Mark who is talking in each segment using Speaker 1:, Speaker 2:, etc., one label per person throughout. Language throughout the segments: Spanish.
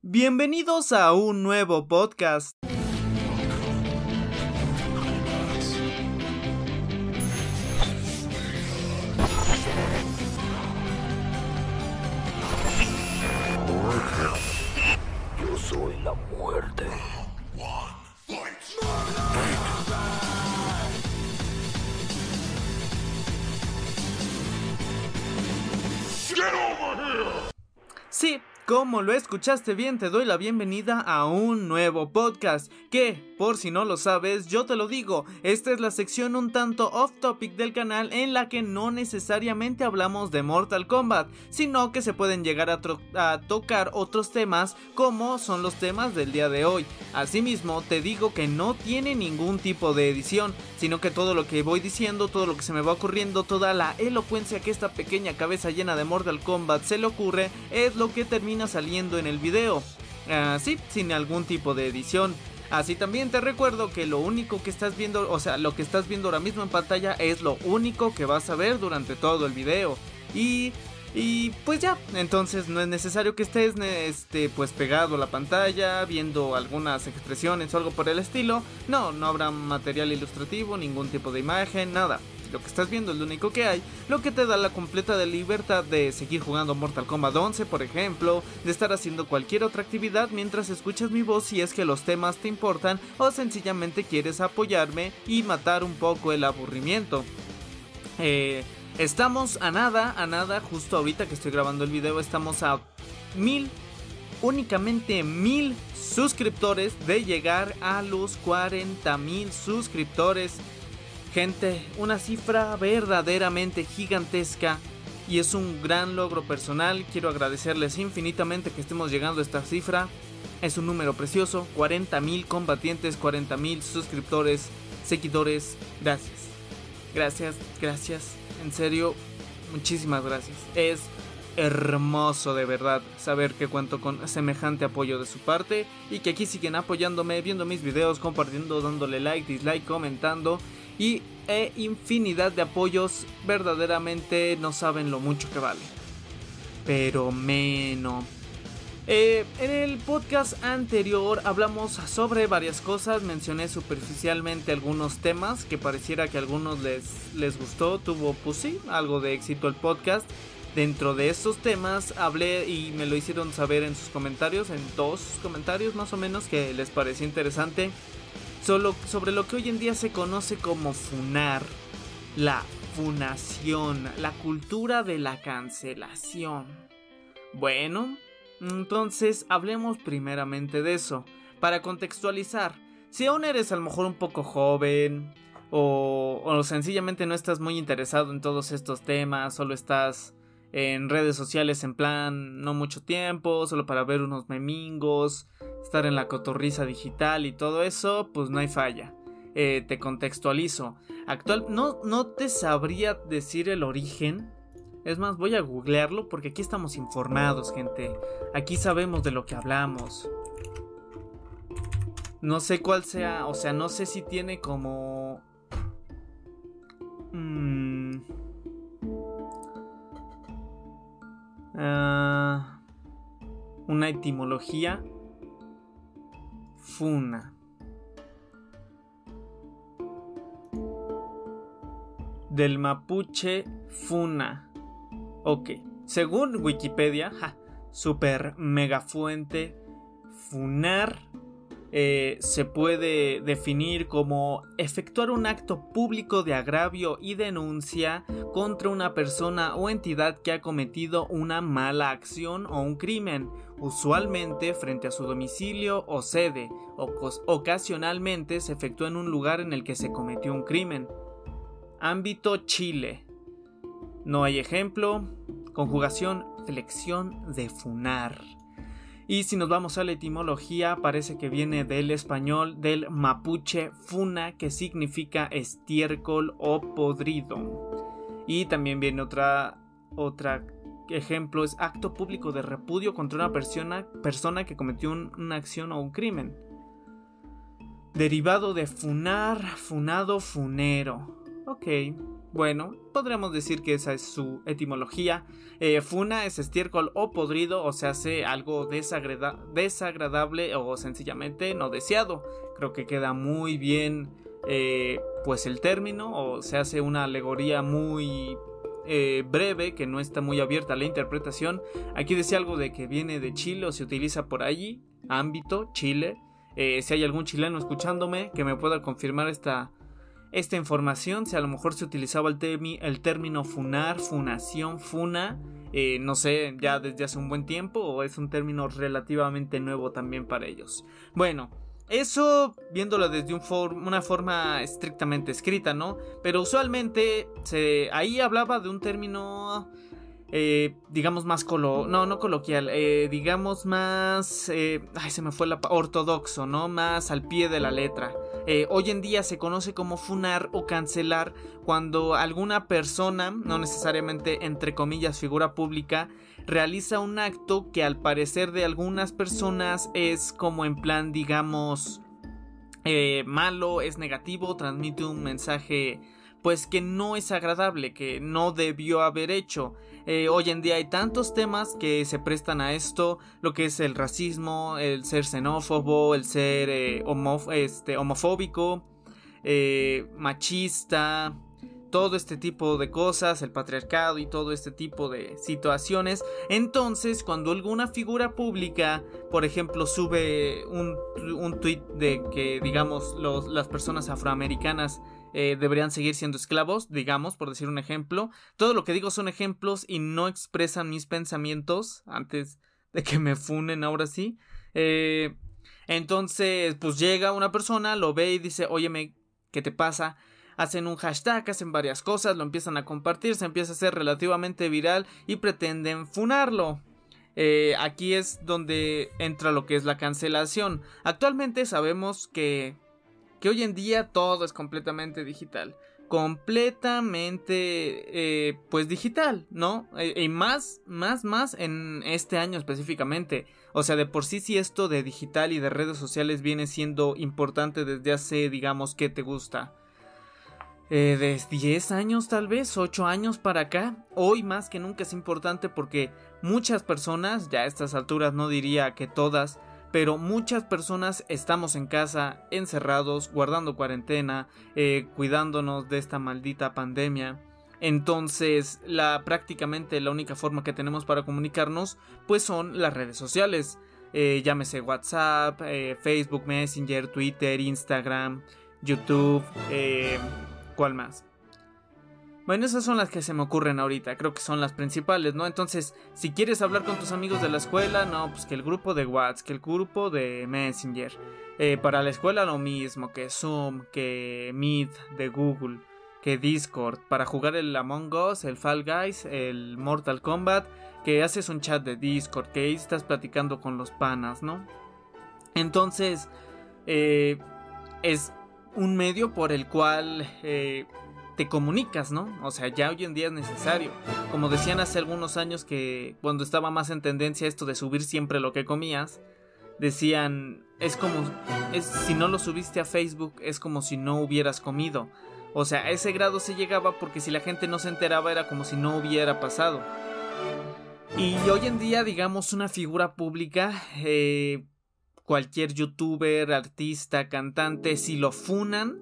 Speaker 1: Bienvenidos a un nuevo podcast.
Speaker 2: Yo soy la muerte.
Speaker 1: Sí, como lo escuchaste bien, te doy la bienvenida a un nuevo podcast. Que, por si no lo sabes, yo te lo digo, esta es la sección un tanto off topic del canal en la que no necesariamente hablamos de Mortal Kombat, sino que se pueden llegar a, tocar otros temas como son los temas del día de hoy. Asimismo, te digo que no tiene ningún tipo de edición, sino que todo lo que voy diciendo, todo lo que se me va ocurriendo, toda la elocuencia que esta pequeña cabeza llena de Mortal Kombat se le ocurre, es lo que termina saliendo en el video. Así, sin algún tipo de edición. Así también te recuerdo que lo único que estás viendo, o sea, lo que estás viendo ahora mismo en pantalla es lo único que vas a ver durante todo el video. Y y pues ya, entonces no es necesario que estés este, pues pegado a la pantalla, viendo algunas expresiones o algo por el estilo. No, no habrá material ilustrativo, ningún tipo de imagen, nada. Lo que estás viendo es lo único que hay, lo que te da la completa libertad de seguir jugando Mortal Kombat 11, por ejemplo, de estar haciendo cualquier otra actividad mientras escuchas mi voz si es que los temas te importan o sencillamente quieres apoyarme y matar un poco el aburrimiento. Eh, Estamos a nada, a nada, justo ahorita que estoy grabando el video, estamos a mil, únicamente mil suscriptores de llegar a los 40 mil suscriptores. Gente, una cifra verdaderamente gigantesca y es un gran logro personal. Quiero agradecerles infinitamente que estemos llegando a esta cifra. Es un número precioso, 40 mil combatientes, 40 mil suscriptores, seguidores. Gracias. Gracias, gracias en serio, muchísimas gracias. Es hermoso de verdad saber que cuento con semejante apoyo de su parte y que aquí siguen apoyándome, viendo mis videos, compartiendo, dándole like, dislike, comentando y e infinidad de apoyos verdaderamente no saben lo mucho que vale. Pero menos. Eh, en el podcast anterior hablamos sobre varias cosas, mencioné superficialmente algunos temas que pareciera que a algunos les, les gustó, tuvo pues sí, algo de éxito el podcast. Dentro de estos temas hablé y me lo hicieron saber en sus comentarios, en dos comentarios más o menos que les pareció interesante, solo sobre lo que hoy en día se conoce como funar, la funación, la cultura de la cancelación. Bueno, entonces, hablemos primeramente de eso. Para contextualizar, si aún eres a lo mejor un poco joven o, o, sencillamente no estás muy interesado en todos estos temas, solo estás en redes sociales en plan no mucho tiempo, solo para ver unos memingos, estar en la cotorriza digital y todo eso, pues no hay falla. Eh, te contextualizo. Actual, no, no te sabría decir el origen es más, voy a googlearlo porque aquí estamos informados, gente. Aquí sabemos de lo que hablamos. No sé cuál sea, o sea, no sé si tiene como... Mm, uh, una etimología. Funa. Del mapuche funa Ok, según Wikipedia, super mega fuente, funar eh, se puede definir como efectuar un acto público de agravio y denuncia contra una persona o entidad que ha cometido una mala acción o un crimen, usualmente frente a su domicilio o sede, o ocasionalmente se efectúa en un lugar en el que se cometió un crimen. Ámbito Chile. No hay ejemplo. Conjugación, flexión de funar. Y si nos vamos a la etimología, parece que viene del español del mapuche funa, que significa estiércol o podrido. Y también viene otra, otra ejemplo, es acto público de repudio contra una persona, persona que cometió una acción o un crimen. Derivado de funar, funado, funero. Ok. Bueno, podríamos decir que esa es su etimología. Eh, funa es estiércol o podrido, o se hace algo desagradable o sencillamente no deseado. Creo que queda muy bien eh, pues el término o se hace una alegoría muy eh, breve que no está muy abierta a la interpretación. Aquí decía algo de que viene de Chile o se utiliza por allí, ámbito, Chile. si hay algún chileno escuchándome que me pueda confirmar esta esta información, si a lo mejor se utilizaba el, término funar, funación, funa, eh, no sé, ya desde hace un buen tiempo o es un término relativamente nuevo también para ellos. Bueno, eso viéndolo desde una forma estrictamente escrita, ¿no? Pero usualmente se, ahí hablaba de un término eh, digamos más colo no no coloquial eh, digamos más ay se me fue la ortodoxo no más al pie de la letra hoy en día se conoce como funar o cancelar cuando alguna persona no necesariamente entre comillas figura pública realiza un acto que al parecer de algunas personas es como en plan digamos malo es negativo transmite un mensaje pues que no es agradable, que no debió haber hecho. Eh, hoy en día hay tantos temas que se prestan a esto, lo que es el racismo, el ser xenófobo, el ser eh, este, homofóbico, eh, machista, todo este tipo de cosas, el patriarcado y todo este tipo de situaciones. Entonces, cuando alguna figura pública, por ejemplo, sube un, un tweet de que, digamos, las personas afroamericanas eh, deberían seguir siendo esclavos, digamos, por decir un ejemplo. Todo lo que digo son ejemplos y no expresan mis pensamientos antes de que me funen ahora sí. Eh, entonces, pues llega una persona, lo ve y dice, óyeme, ¿qué te pasa? Hacen un hashtag, hacen varias cosas, lo empiezan a compartir, se empieza a hacer relativamente viral y pretenden funarlo. Eh, aquí es donde entra lo que es la cancelación. Actualmente sabemos que que hoy en día todo es completamente digital. Completamente, eh, pues digital, ¿no? E, y más, más, más en este año específicamente. O sea, de por sí, si esto de digital y de redes sociales viene siendo importante desde hace, digamos, ¿qué te gusta? Eh, de 10 años tal vez, 8 años para acá, hoy más que nunca es importante porque muchas personas, ya a estas alturas no diría que todas, pero muchas personas estamos en casa, encerrados, guardando cuarentena, eh, cuidándonos de esta maldita pandemia. Entonces, la prácticamente la única forma que tenemos para comunicarnos, pues son las redes sociales. Eh, llámese WhatsApp, eh, Facebook Messenger, Twitter, Instagram, YouTube, ¿cuál más? Bueno, esas son las que se me ocurren ahorita, creo que son las principales, ¿no? Entonces, si quieres hablar con tus amigos de la escuela, no, pues que el grupo de WhatsApp, que el grupo de Messenger. Eh, para la escuela lo mismo, que Zoom, que Meet de Google, que Discord. Para jugar el Among Us, el Fall Guys, el Mortal Kombat, que haces un chat de Discord, que ahí estás platicando con los panas, ¿no? Entonces, eh, es un medio por el cual... Eh, te comunicas, ¿no? O sea, ya hoy en día es necesario. Como decían hace algunos años que cuando estaba más en tendencia esto de subir siempre lo que comías, decían, es como, es, si no lo subiste a Facebook, es como si no hubieras comido. O sea, a ese grado se llegaba porque si la gente no se enteraba era como si no hubiera pasado. Y hoy en día, digamos, una figura pública, eh, cualquier youtuber, artista, cantante, si lo funan,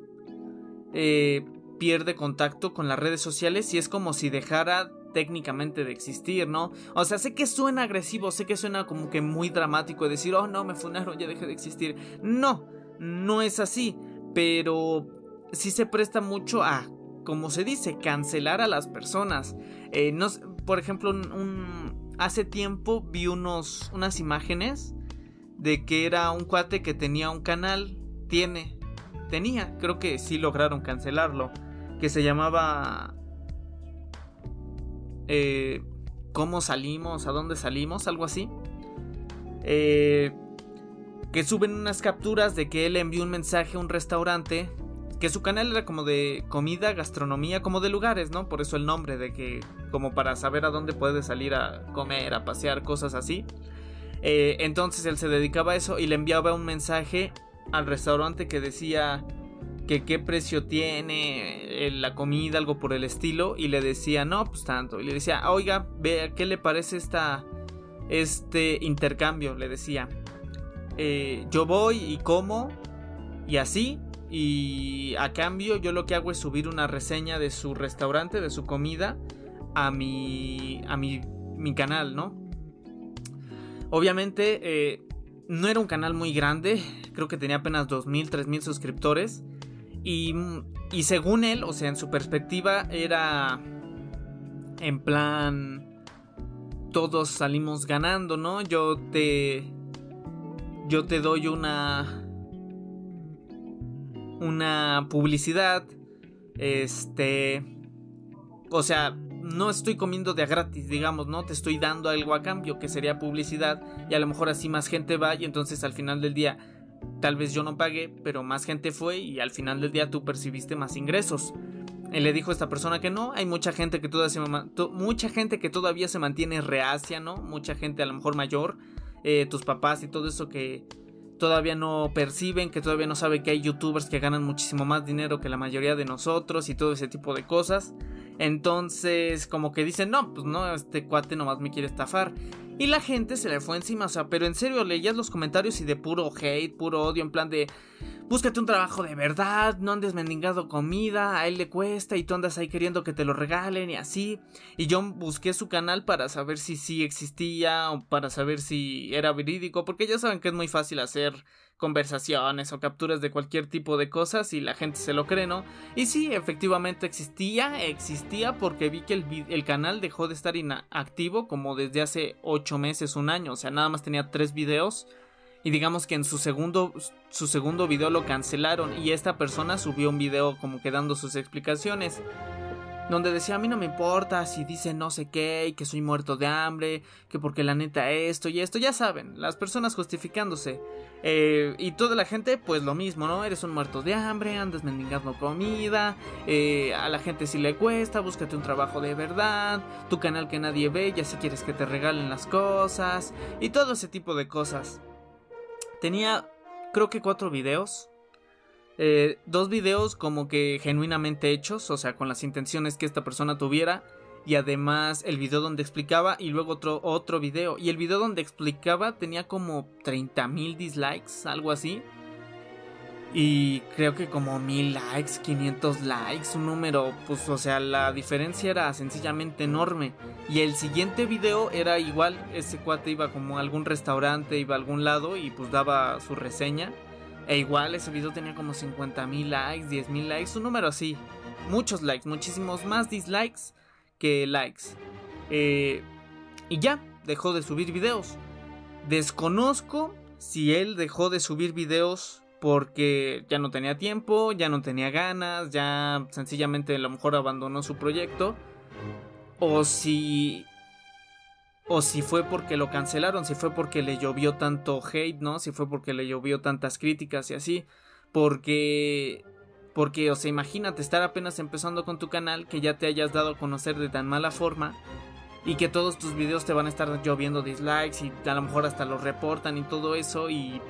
Speaker 1: eh, pierde contacto con las redes sociales y es como si dejara técnicamente de existir, ¿no? O sea, sé que suena agresivo, sé que suena como que muy dramático decir, oh no, me funaron, ya dejé de existir. No, no es así, pero sí se presta mucho a, como se dice, cancelar a las personas. Eh, no, por ejemplo, un, hace tiempo vi unos, unas imágenes de que era un cuate que tenía un canal, tiene, tenía, creo que sí lograron cancelarlo que se llamaba eh, ¿Cómo salimos? ¿A dónde salimos? Algo así. Eh, que suben unas capturas de que él envió un mensaje a un restaurante. Que su canal era como de comida, gastronomía, como de lugares, ¿no? Por eso el nombre, de que como para saber a dónde puede salir a comer, a pasear, cosas así. Eh, entonces él se dedicaba a eso y le enviaba un mensaje al restaurante que decía que qué precio tiene eh, la comida, algo por el estilo, y le decía, no, pues tanto. Y le decía, oiga, vea, ¿qué le parece esta, este intercambio? Le decía, eh, yo voy y como, y así, y a cambio yo lo que hago es subir una reseña de su restaurante, de su comida, a mi, a mi, mi canal, ¿no? Obviamente, eh, no era un canal muy grande, creo que tenía apenas 2.000, 3.000 suscriptores. Y, y según él, o sea, en su perspectiva, era en plan, todos salimos ganando, ¿no? Yo te, yo te doy una, una publicidad, este, o sea, no estoy comiendo de a gratis, digamos, ¿no? Te estoy dando algo a cambio, que sería publicidad, y a lo mejor así más gente va, y entonces al final del día, tal vez yo no pagué, pero más gente fue, y al final del día tú percibiste más ingresos. Él le dijo a esta persona que no, hay mucha gente que todavía se, mucha gente que todavía se mantiene reacia, ¿no? Mucha gente a lo mejor mayor, eh, tus papás y todo eso que todavía no perciben, que todavía no saben que hay youtubers que ganan muchísimo más dinero que la mayoría de nosotros y todo ese tipo de cosas. Entonces, como que dicen, no, pues no, este cuate nomás me quiere estafar. Y la gente se le fue encima, o sea, pero en serio, leías los comentarios y de puro hate, puro odio, en plan de, búscate un trabajo de verdad, no andes mendigando comida, a él le cuesta y tú andas ahí queriendo que te lo regalen y así. Y yo busqué su canal para saber si sí existía o para saber si era verídico, porque ya saben que es muy fácil hacer conversaciones o capturas de cualquier tipo de cosas y la gente se lo cree, ¿no? Y sí, efectivamente existía, existía porque vi que el, canal dejó de estar inactivo como desde hace 8 meses, un año, o sea, nada más tenía 3 videos y digamos que en su segundo, su segundo video lo cancelaron y esta persona subió un video como que dando sus explicaciones donde decía a mí no me importa si dice no sé qué y que soy muerto de hambre, que porque la neta esto y esto, ya saben, las personas justificándose. Eh, y toda la gente pues lo mismo, ¿no? Eres un muerto de hambre, andas mendigando comida, eh, a la gente si le cuesta, búscate un trabajo de verdad, tu canal que nadie ve, ya si quieres que te regalen las cosas y todo ese tipo de cosas. Tenía creo que cuatro videos eh, dos videos como que genuinamente hechos, o sea, con las intenciones que esta persona tuviera. Y además el video donde explicaba y luego otro, otro video. Y el video donde explicaba tenía como 30 mil dislikes, algo así. Y creo que como mil likes, 500 likes, un número, pues o sea, la diferencia era sencillamente enorme. Y el siguiente video era igual, ese cuate iba como a algún restaurante, iba a algún lado y pues daba su reseña. E igual ese video tenía como 50 mil likes, 10 mil likes, un número así. Muchos likes, muchísimos más dislikes que likes. Eh, y ya, dejó de subir videos. Desconozco si él dejó de subir videos porque ya no tenía tiempo, ya no tenía ganas, ya sencillamente a lo mejor abandonó su proyecto. O si o si fue porque lo cancelaron, si fue porque le llovió tanto hate, ¿no? Si fue porque le llovió tantas críticas y así. Porque, porque, o sea, imagínate estar apenas empezando con tu canal, que ya te hayas dado a conocer de tan mala forma y que todos tus videos te van a estar lloviendo dislikes y a lo mejor hasta los reportan y todo eso y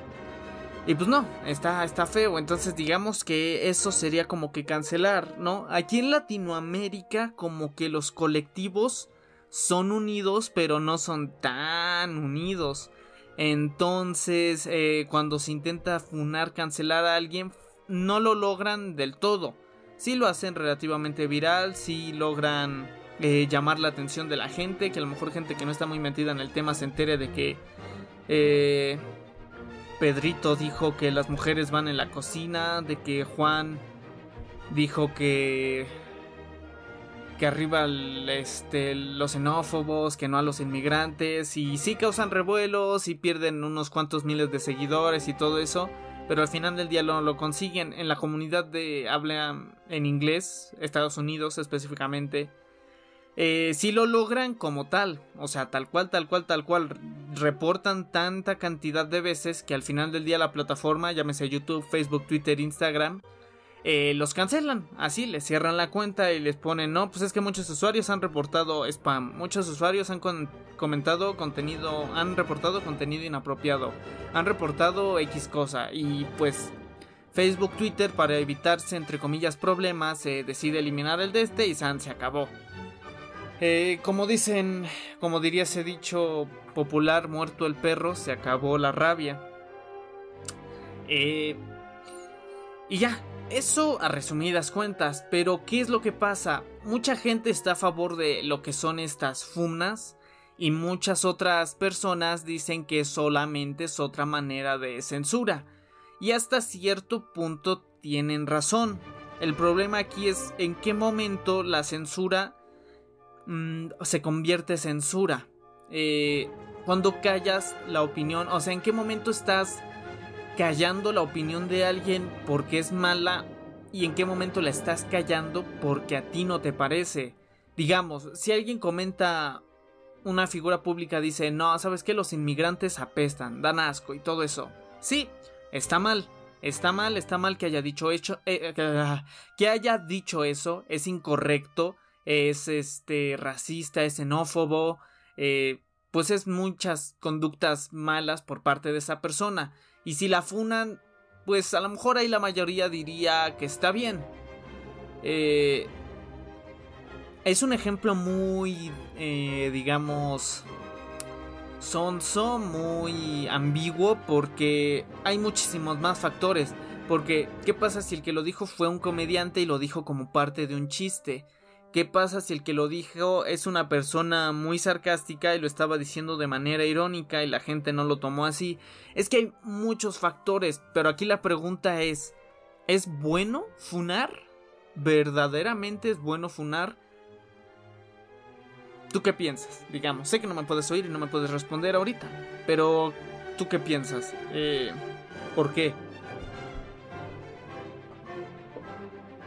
Speaker 1: y pues no, está, está feo. Entonces digamos que eso sería como que cancelar, ¿no? Aquí en Latinoamérica como que los colectivos son unidos, pero no son tan unidos. Entonces, eh, cuando se intenta funar, cancelar a alguien, no lo logran del todo. Sí lo hacen relativamente viral, sí logran eh, llamar la atención de la gente, que a lo mejor gente que no está muy metida en el tema se entere de que eh, Pedrito dijo que las mujeres van en la cocina, de que Juan dijo que que arriba este, los xenófobos, que no a los inmigrantes, y sí causan revuelos y pierden unos cuantos miles de seguidores y todo eso, pero al final del día lo, lo consiguen en la comunidad de habla en inglés, Estados Unidos específicamente. Eh, sí lo logran como tal, o sea, tal cual, tal cual, tal cual, reportan tanta cantidad de veces que al final del día la plataforma, llámese YouTube, Facebook, Twitter, Instagram, eh, los cancelan. Así, les cierran la cuenta y les ponen, no, pues es que muchos usuarios han reportado spam, muchos usuarios han comentado contenido, han reportado contenido inapropiado, han reportado X cosa y pues Facebook, Twitter, para evitarse, entre comillas, problemas, se decide eliminar el de este y San se acabó. Eh, como dicen, como diría ese dicho popular, muerto el perro, se acabó la rabia. Eh, y ya, eso a resumidas cuentas, pero ¿qué es lo que pasa? Mucha gente está a favor de lo que son estas fumnas y muchas otras personas dicen que solamente es otra manera de censura y hasta cierto punto tienen razón. El problema aquí es en qué momento la censura mm, se convierte en censura. Eh, cuando callas la opinión, o sea, en qué momento estás callando la opinión de alguien porque es mala y en qué momento la estás callando porque a ti no te parece. Digamos, si alguien comenta una figura pública dice, no, sabes que los inmigrantes apestan, dan asco y todo eso. Sí, Está mal. Está mal, está mal que haya dicho hecho, eh, eh, que haya dicho eso, es incorrecto, es este racista, es xenófobo, eh, pues es muchas conductas malas por parte de esa persona. Y si la funan, pues a lo mejor ahí la mayoría diría que está bien. es un ejemplo muy, digamos, sonso, muy ambiguo porque hay muchísimos más factores. Porque, ¿qué pasa si el que lo dijo fue un comediante y lo dijo como parte de un chiste? ¿Qué pasa si el que lo dijo es una persona muy sarcástica y lo estaba diciendo de manera irónica y la gente no lo tomó así? Es que hay muchos factores, pero aquí la pregunta es, ¿es bueno funar? ¿Verdaderamente es bueno funar? ¿Tú qué piensas? Digamos, sé que no me puedes oír y no me puedes responder ahorita, pero ¿tú qué piensas? Eh, ¿Por qué?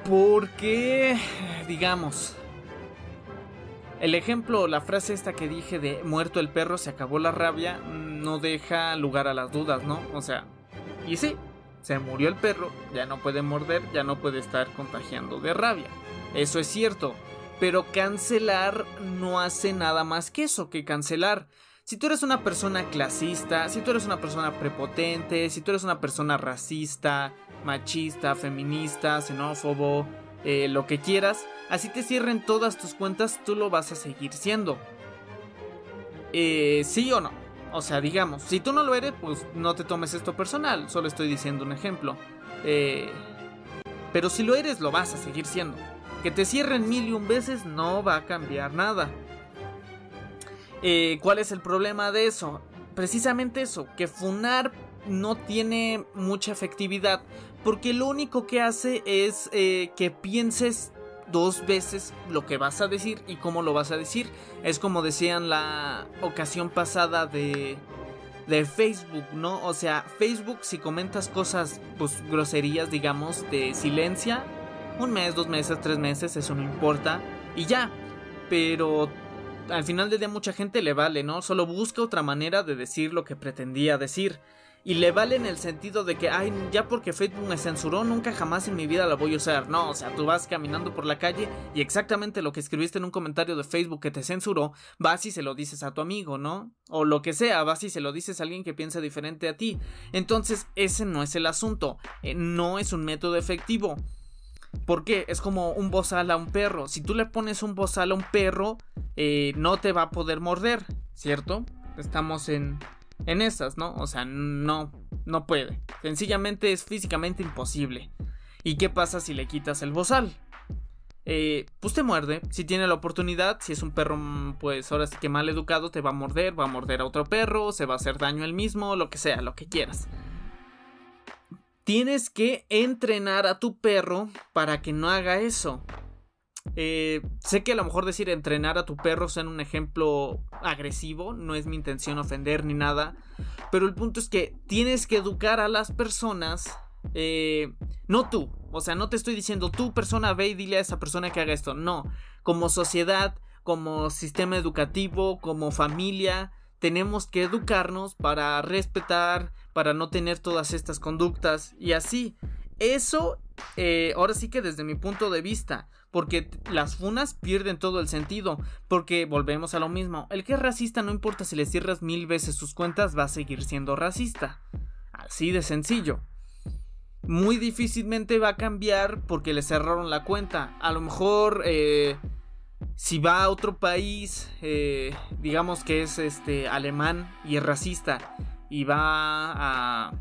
Speaker 1: Porque, digamos, el ejemplo, la frase esta que dije de muerto el perro, se acabó la rabia, no deja lugar a las dudas, ¿no? O sea, y sí, se murió el perro, ya no puede morder, ya no puede estar contagiando de rabia. Eso es cierto, pero cancelar no hace nada más que eso, que cancelar. Si tú eres una persona clasista, si tú eres una persona prepotente, si tú eres una persona racista, machista, feminista, xenófobo, eh, lo que quieras, así te cierren todas tus cuentas, tú lo vas a seguir siendo. Eh, ¿Sí o no? O sea, digamos, si tú no lo eres, pues no te tomes esto personal, solo estoy diciendo un ejemplo. Eh, pero si lo eres, lo vas a seguir siendo. Que te cierren mil y un veces no va a cambiar nada. Eh, ¿Cuál es el problema de eso? Precisamente eso, que Funar no tiene mucha efectividad porque lo único que hace es eh, que pienses dos veces lo que vas a decir y cómo lo vas a decir. Es como decían la ocasión pasada de, de Facebook, ¿no? O sea, Facebook si comentas cosas, pues groserías, digamos, de silencia, un mes, dos meses, tres meses, eso no importa. Y ya. Pero al final del día mucha gente le vale, ¿no? Solo busca otra manera de decir lo que pretendía decir. Y le vale en el sentido de que, ay, ya porque Facebook me censuró, nunca jamás en mi vida la voy a usar. No, o sea, tú vas caminando por la calle y exactamente lo que escribiste en un comentario de Facebook que te censuró, vas y se lo dices a tu amigo, ¿no? O lo que sea, vas y se lo dices a alguien que piensa diferente a ti. Entonces, ese no es el asunto. Eh, no es un método efectivo. ¿Por qué? Es como un bozal a un perro. Si tú le pones un bozal a un perro, eh, no te va a poder morder, ¿cierto? Estamos en, en esas, ¿no? O sea, no, no puede. Sencillamente es físicamente imposible. ¿Y qué pasa si le quitas el bozal? Eh, pues te muerde. Si tiene la oportunidad, si es un perro, pues ahora sí que mal educado, te va a morder, va a morder a otro perro, se va a hacer daño él mismo, lo que sea, lo que quieras tienes que entrenar a tu perro para que no haga eso. Eh, sé que a lo mejor decir entrenar a tu perro sea un ejemplo agresivo, no es mi intención ofender ni nada, pero el punto es que tienes que educar a las personas, eh, no tú, o sea, no te estoy diciendo tú persona ve y dile a esa persona que haga esto, no, como sociedad, como sistema educativo, como familia, tenemos que educarnos para respetar, para no tener todas estas conductas y así. Eso, eh, ahora sí que desde mi punto de vista, porque las funas pierden todo el sentido, porque volvemos a lo mismo, el que es racista no importa si le cierras mil veces sus cuentas, va a seguir siendo racista. Así de sencillo. muy difícilmente va a cambiar porque le cerraron la cuenta. A lo mejor eh, si va a otro país, eh, digamos que es este alemán y es racista, y va a,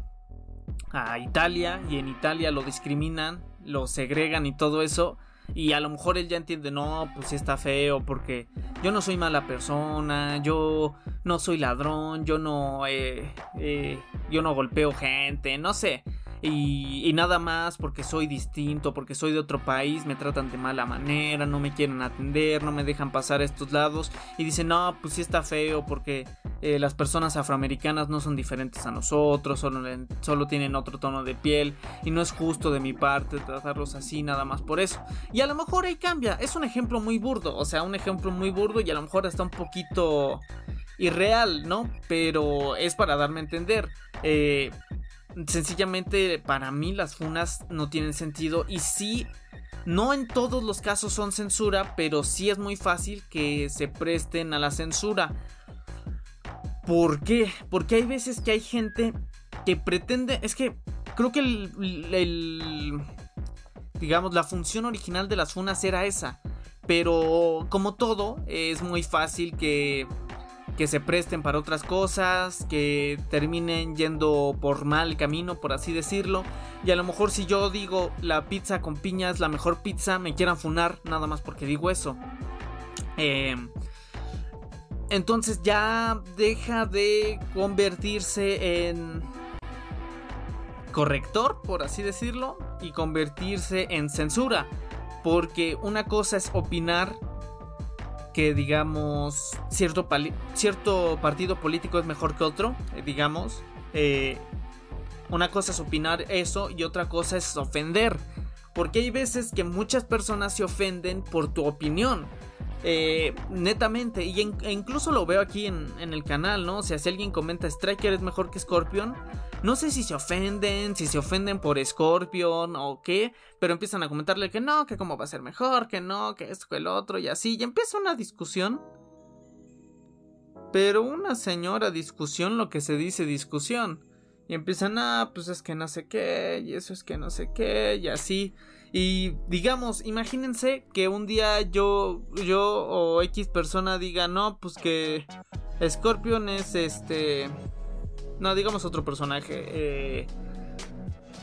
Speaker 1: a Italia y en Italia lo discriminan, lo segregan y todo eso, y a lo mejor él ya entiende, no, pues está feo porque yo no soy mala persona, yo no soy ladrón, yo no, eh, eh, yo no golpeo gente, no sé. Y, nada más porque soy distinto, porque soy de otro país, me tratan de mala manera, no me quieren atender, no me dejan pasar a estos lados. Y dicen, no, pues sí está feo porque eh, las personas afroamericanas no son diferentes a nosotros, solo, solo tienen otro tono de piel y no es justo de mi parte tratarlos así nada más por eso. Y a lo mejor ahí cambia, es un ejemplo muy burdo, o sea, un ejemplo muy burdo y a lo mejor está un poquito irreal, ¿no? Pero es para darme a entender. Eh, sencillamente para mí las funas no tienen sentido y sí, no en todos los casos son censura, pero sí es muy fácil que se presten a la censura. ¿Por qué? Porque hay veces que hay gente que pretende, es que creo que el, digamos, la función original de las funas era esa. Pero como todo, es muy fácil que que se presten para otras cosas, que terminen yendo por mal camino, por así decirlo. Y a lo mejor si yo digo la pizza con piña es la mejor pizza, me quieran funar nada más porque digo eso. Eh, entonces ya deja de convertirse en corrector, por así decirlo, y convertirse en censura. Porque una cosa es opinar que digamos cierto, cierto partido político es mejor que otro, eh, digamos. Eh, una cosa es opinar eso y otra cosa es ofender. Porque hay veces que muchas personas se ofenden por tu opinión. Eh, netamente, y e incluso lo veo aquí en, en, el canal, ¿no? O sea, si alguien comenta Striker es mejor que Scorpion, no sé si se ofenden, si se ofenden por Scorpion o qué, pero empiezan a comentarle que no, que cómo va a ser mejor, que no, que esto, que el otro y así, y empieza una discusión. Pero una señora discusión, lo que se dice discusión. Y empiezan, ah, pues es que no sé qué, y eso es que no sé qué, y así. Y digamos, imagínense que un día yo, yo o X persona diga, no, pues que Scorpion es este no, digamos otro personaje. Eh,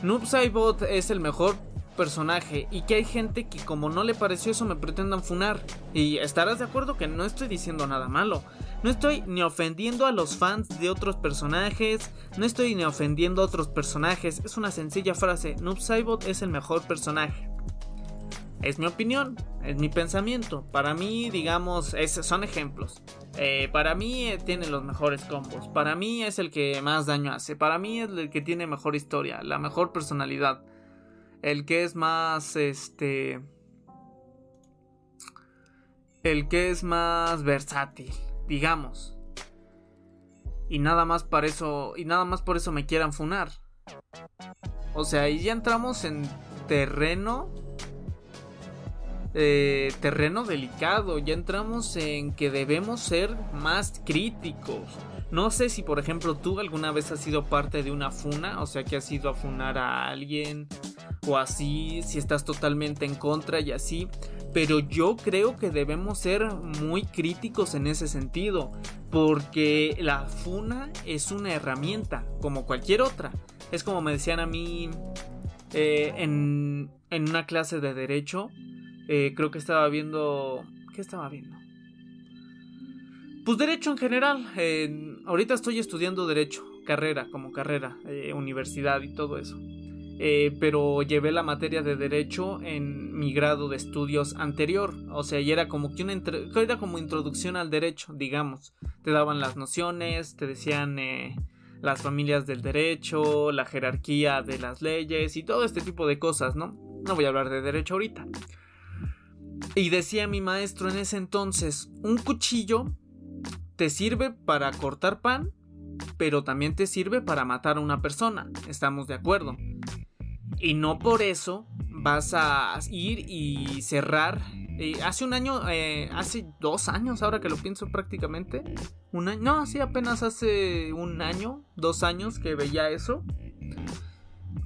Speaker 1: Noob Saibot es el mejor personaje y que hay gente que como no le pareció eso me pretendan funar. Y estarás de acuerdo que no estoy diciendo nada malo. No estoy ni ofendiendo a los fans de otros personajes, no estoy ni ofendiendo a otros personajes. Es una sencilla frase, Noob Saibot es el mejor personaje. Es mi opinión, es mi pensamiento. Para mí, digamos, son ejemplos. Eh, para mí eh, tiene los mejores combos. Para mí es el que más daño hace. Para mí es el que tiene mejor historia, la mejor personalidad. El que es más, este... El que es más versátil, digamos. Y nada más para eso, y nada más por eso me quieran funar. O sea, y ya entramos en terreno eh, terreno delicado. Ya entramos en que debemos ser más críticos. No sé si, por ejemplo, tú alguna vez has sido parte de una funa, o sea, que has ido a funar a alguien o así, si estás totalmente en contra y así. Pero yo creo que debemos ser muy críticos en ese sentido, porque la funa es una herramienta, como cualquier otra. Es como me decían a mí eh, en, en una clase de derecho, eh, creo que estaba viendo... ¿Qué estaba viendo? Pues derecho en general. ahorita estoy estudiando derecho, carrera, como carrera, eh, universidad y todo eso. Eh, pero llevé la materia de derecho en mi grado de estudios anterior. O sea, y era como que una era como introducción al derecho, digamos. Te daban las nociones, te decían las familias del derecho, la jerarquía de las leyes y todo este tipo de cosas, ¿no? No voy a hablar de derecho ahorita. Y decía mi maestro en ese entonces, un cuchillo te sirve para cortar pan, pero también te sirve para matar a una persona, estamos de acuerdo. Y no por eso vas a ir y cerrar. Eh, hace un año, eh, hace dos años, ahora que lo pienso prácticamente. Un año, no, sí, apenas hace un año, dos años que veía eso.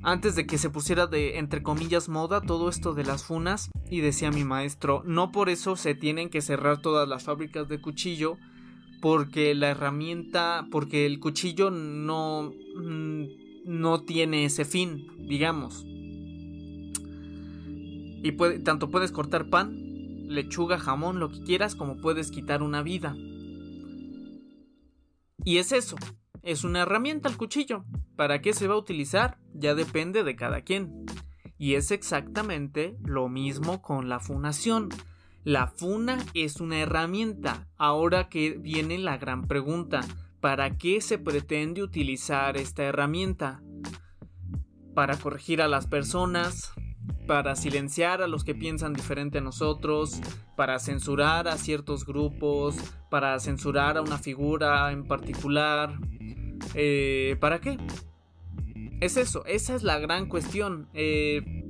Speaker 1: Antes de que se pusiera de, entre comillas, moda todo esto de las funas, y decía mi maestro, no por eso se tienen que cerrar todas las fábricas de cuchillo, porque la herramienta, porque el cuchillo no, mm, no tiene ese fin, digamos. Y tanto puedes cortar pan, lechuga, jamón, lo que quieras, como puedes quitar una vida. Y es eso, es una herramienta el cuchillo. ¿Para qué se va a utilizar? Ya depende de cada quien. Y es exactamente lo mismo con la funación. La funa es una herramienta. Ahora que viene la gran pregunta. ¿Para qué se pretende utilizar esta herramienta? Para corregir a las personas, para silenciar a los que piensan diferente a nosotros, para censurar a ciertos grupos, para censurar a una figura en particular. Eh, ¿Para qué? Es eso, esa es la gran cuestión. Eh,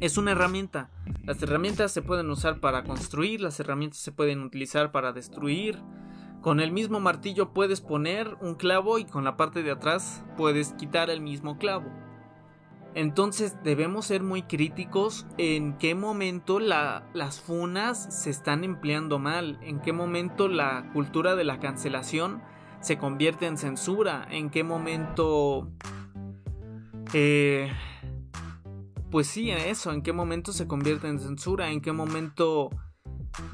Speaker 1: es una herramienta. Las herramientas se pueden usar para construir, las herramientas se pueden utilizar para destruir. Con el mismo martillo puedes poner un clavo y con la parte de atrás puedes quitar el mismo clavo. Entonces debemos ser muy críticos en qué momento las funas se están empleando mal, en qué momento la cultura de la cancelación se convierte en censura, en qué momento... Eh, pues sí, eso, en qué momento se convierte en censura, en qué momento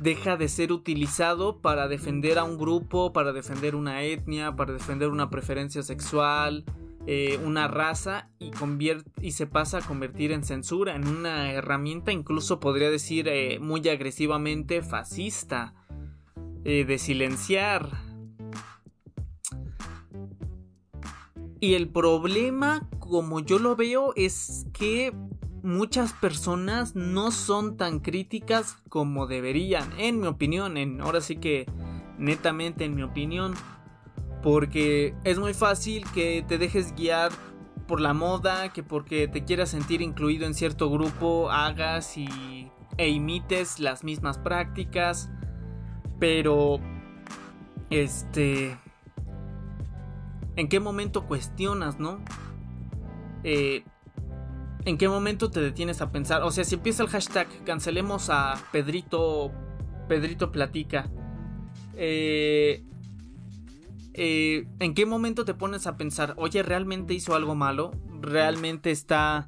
Speaker 1: deja de ser utilizado para defender a un grupo, para defender una etnia, para defender una preferencia sexual, eh, una raza y, y se pasa a convertir en censura, en una herramienta incluso podría decir eh, muy agresivamente fascista, eh, de silenciar. Y el problema, como yo lo veo, es que muchas personas no son tan críticas como deberían, en mi opinión, en, ahora sí que netamente en mi opinión. Porque es muy fácil que te dejes guiar por la moda, que porque te quieras sentir incluido en cierto grupo hagas y, e imites las mismas prácticas. Pero, este... ¿En qué momento cuestionas, no? Eh, ¿En qué momento te detienes a pensar? O sea, si empieza el hashtag cancelemos a Pedrito, Pedrito Platica. Eh, eh, ¿en qué momento te pones a pensar, oye, realmente hizo algo malo? ¿Realmente está,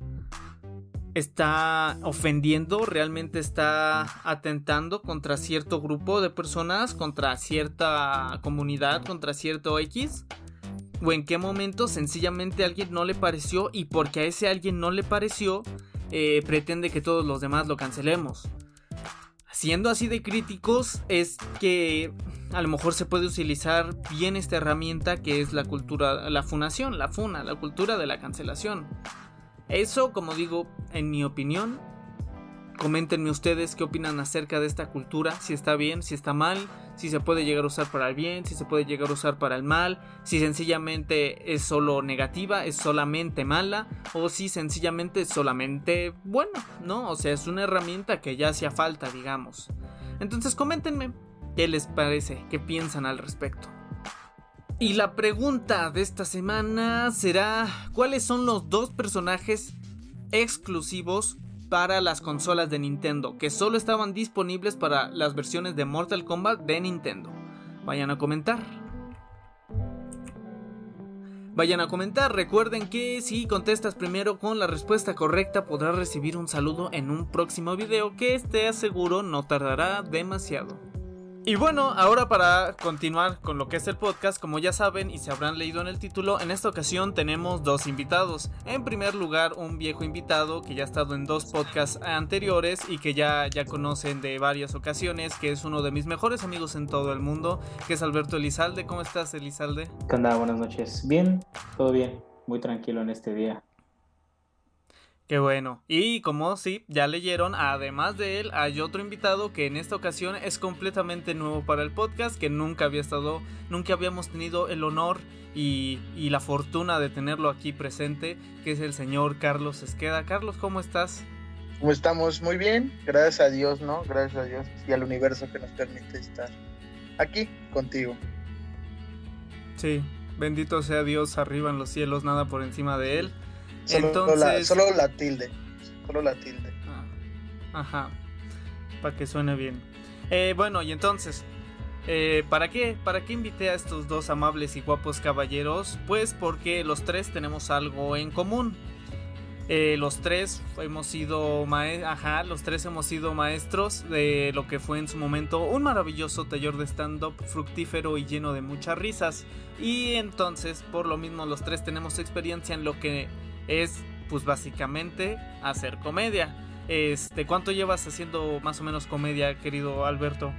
Speaker 1: está ofendiendo? ¿Realmente está atentando contra cierto grupo de personas? ¿Contra cierta comunidad? ¿Contra cierto X? ¿O en qué momento sencillamente alguien no le pareció y porque a ese alguien no le pareció, eh, pretende que todos los demás lo cancelemos? Siendo así de críticos, es que a lo mejor se puede utilizar bien esta herramienta que es la cultura, la funación, la funa, la cultura de la cancelación. Eso, como digo, en mi opinión, coméntenme ustedes qué opinan acerca de esta cultura, si está bien, si está mal, si se puede llegar a usar para el bien, si se puede llegar a usar para el mal, si sencillamente es solo negativa, es solamente mala, o si sencillamente es solamente bueno, ¿no? O sea, es una herramienta que ya hacía falta, digamos. Entonces coméntenme, ¿Qué les parece? ¿Qué piensan al respecto? Y la pregunta de esta semana será, ¿cuáles son los dos personajes exclusivos para las consolas de Nintendo que solo estaban disponibles para las versiones de Mortal Kombat de Nintendo? Vayan a comentar. Vayan a comentar, recuerden que si contestas primero con la respuesta correcta podrás recibir un saludo en un próximo video que te aseguro no tardará demasiado. Y bueno, ahora para continuar con lo que es el podcast, como ya saben y se habrán leído en el título, en esta ocasión tenemos dos invitados. En primer lugar, un viejo invitado que ya ha estado en dos podcasts anteriores y que ya, ya conocen de varias ocasiones, que es uno de mis mejores amigos en todo el mundo, que es Alberto Elizalde. ¿Cómo estás, Elizalde?
Speaker 3: ¿Qué onda? Buenas noches. Bien, todo bien, muy tranquilo en este día.
Speaker 1: Qué bueno. Y como sí, ya leyeron, además de él, hay otro invitado que en esta ocasión es completamente nuevo para el podcast, que nunca había estado, nunca habíamos tenido el honor y, la fortuna de tenerlo aquí presente, que es el señor Carlos Esqueda. Carlos, ¿cómo estás?
Speaker 4: ¿Cómo estamos? Muy bien, gracias a Dios, ¿no? Gracias a Dios y al universo que nos permite estar aquí contigo.
Speaker 1: Sí, bendito sea Dios arriba en los cielos, nada por encima de él.
Speaker 4: Solo, la, solo la tilde. Solo la tilde.
Speaker 1: Ah, ajá. Para que suene bien. Eh, bueno, y entonces, eh, ¿Para qué? ¿Para qué invité a estos dos amables y guapos caballeros? Pues porque los tres tenemos algo en común. Eh, los tres hemos sido Ajá, los tres hemos sido maestros de lo que fue en su momento un maravilloso taller de stand-up fructífero y lleno de muchas risas. Y entonces, por lo mismo, los tres tenemos experiencia en lo que es, pues básicamente, hacer comedia. Este, ¿cuánto llevas haciendo más o menos comedia, querido Alberto?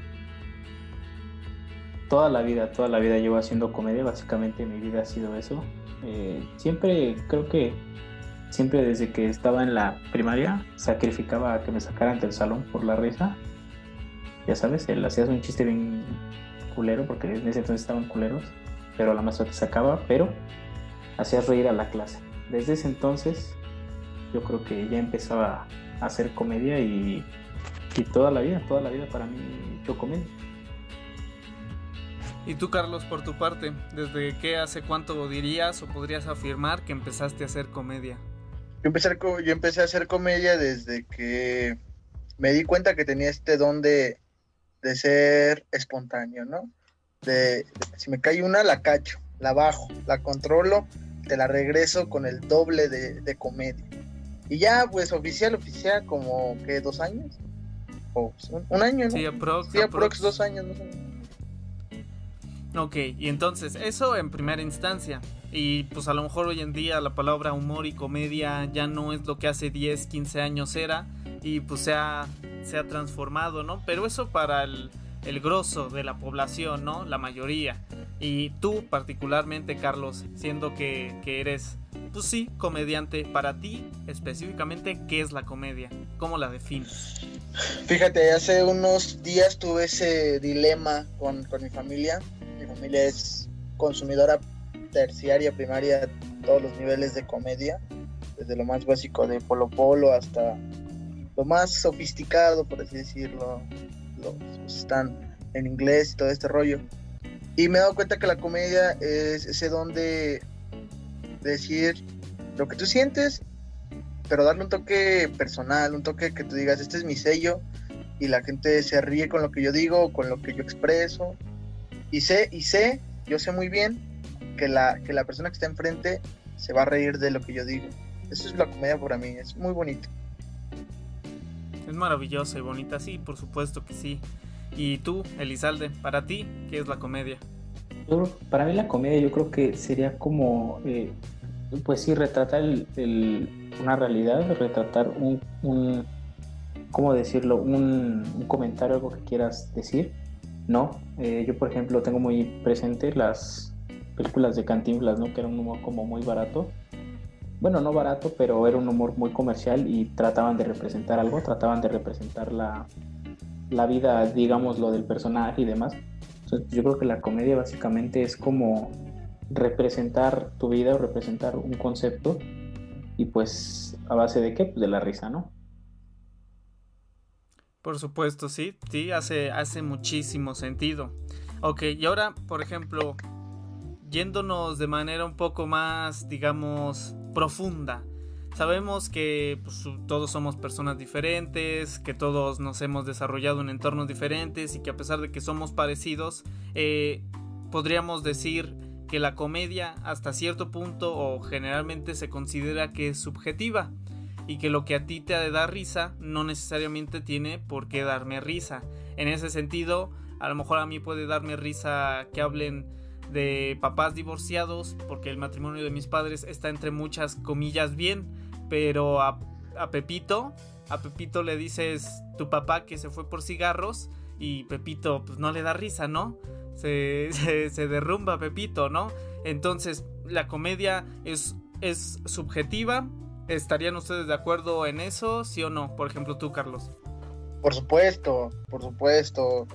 Speaker 3: toda la vida, toda la vida llevo haciendo comedia, básicamente mi vida ha sido eso. Eh, siempre, creo que, siempre desde que estaba en la primaria, sacrificaba a que me sacaran del salón por la risa. Ya sabes, él hacías un chiste bien culero, porque en ese entonces estaban culeros, pero la maestra te sacaba, pero hacías reír a la clase. Desde ese entonces, yo creo que ya empezaba a hacer comedia y, y toda la vida, toda la vida para mí yo comedia.
Speaker 1: Y tú, Carlos, por tu parte, ¿desde qué hace cuánto dirías o podrías afirmar que empezaste a hacer comedia?
Speaker 4: Yo empecé, yo empecé a hacer comedia desde que me di cuenta que tenía este don de, ser espontáneo, ¿no? De, si me cae una, la cacho, la bajo, la controlo, te la regreso con el doble de, comedia. Y ya, pues, oficial, oficial, como que dos años. O pues, un, año, ¿no?
Speaker 1: Sí, aprox,
Speaker 4: sí, aprox, dos años, no
Speaker 1: Ok, y entonces eso en primera instancia. Y pues a lo mejor hoy en día la palabra humor y comedia ya no es lo que hace 10, 15 años era. Y pues se ha, se ha transformado, ¿no? Pero eso para el, el grosso de la población, ¿no? La mayoría. Y tú particularmente, Carlos, siendo que, eres, pues sí, comediante, para ti específicamente, ¿qué es la comedia? ¿Cómo la defines?
Speaker 4: Fíjate, hace unos días tuve ese dilema con, con mi familia familia es consumidora terciaria, primaria, todos los niveles de comedia, desde lo más básico de Polo Polo hasta lo más sofisticado, por así decirlo, están en inglés y todo este rollo. Y me he dado cuenta que la comedia es ese don de decir lo que tú sientes, pero darle un toque personal, un toque que tú digas, este es mi sello, y la gente se ríe con lo que yo digo, con lo que yo expreso, y sé, y sé, yo sé muy bien que la, que la persona que está enfrente se va a reír de lo que yo digo. Eso es la comedia para mí, es muy bonito.
Speaker 1: Es maravillosa y bonita, sí, por supuesto que sí. Y tú, Elizalde, para ti, ¿qué es la comedia?
Speaker 3: para mí la comedia yo creo que sería como, eh, pues sí, retratar una realidad, retratar un, un ¿cómo decirlo? Un, un, comentario, algo que quieras decir, no, eh, yo por ejemplo tengo muy presente las películas de Cantinflas, ¿no? Que era un humor como muy barato. Bueno, no barato, pero era un humor muy comercial y trataban de representar algo, trataban de representar la, la vida, digamos, lo del personaje y demás. Entonces, yo creo que la comedia básicamente es como representar tu vida o representar un concepto y pues a base de qué? Pues de la risa, ¿no?
Speaker 1: Por supuesto, sí, sí, hace, hace muchísimo sentido. Ok, y ahora, por ejemplo, yéndonos de manera un poco más, digamos, profunda. Sabemos que pues, todos somos personas diferentes, que todos nos hemos desarrollado en entornos diferentes y que a pesar de que somos parecidos, eh, podríamos decir que la comedia hasta cierto punto o generalmente se considera que es subjetiva y que lo que a ti te da risa no necesariamente tiene por qué darme risa. En ese sentido, a lo mejor a mí puede darme risa que hablen de papás divorciados porque el matrimonio de mis padres está entre muchas comillas bien, pero a, Pepito, a Pepito le dices tu papá que se fue por cigarros y Pepito pues no le da risa, ¿no? Se, se, derrumba Pepito, ¿no? Entonces la comedia es, es subjetiva ¿Estarían ustedes de acuerdo en eso, sí o no? Por ejemplo, tú, Carlos.
Speaker 4: Por supuesto, por supuesto.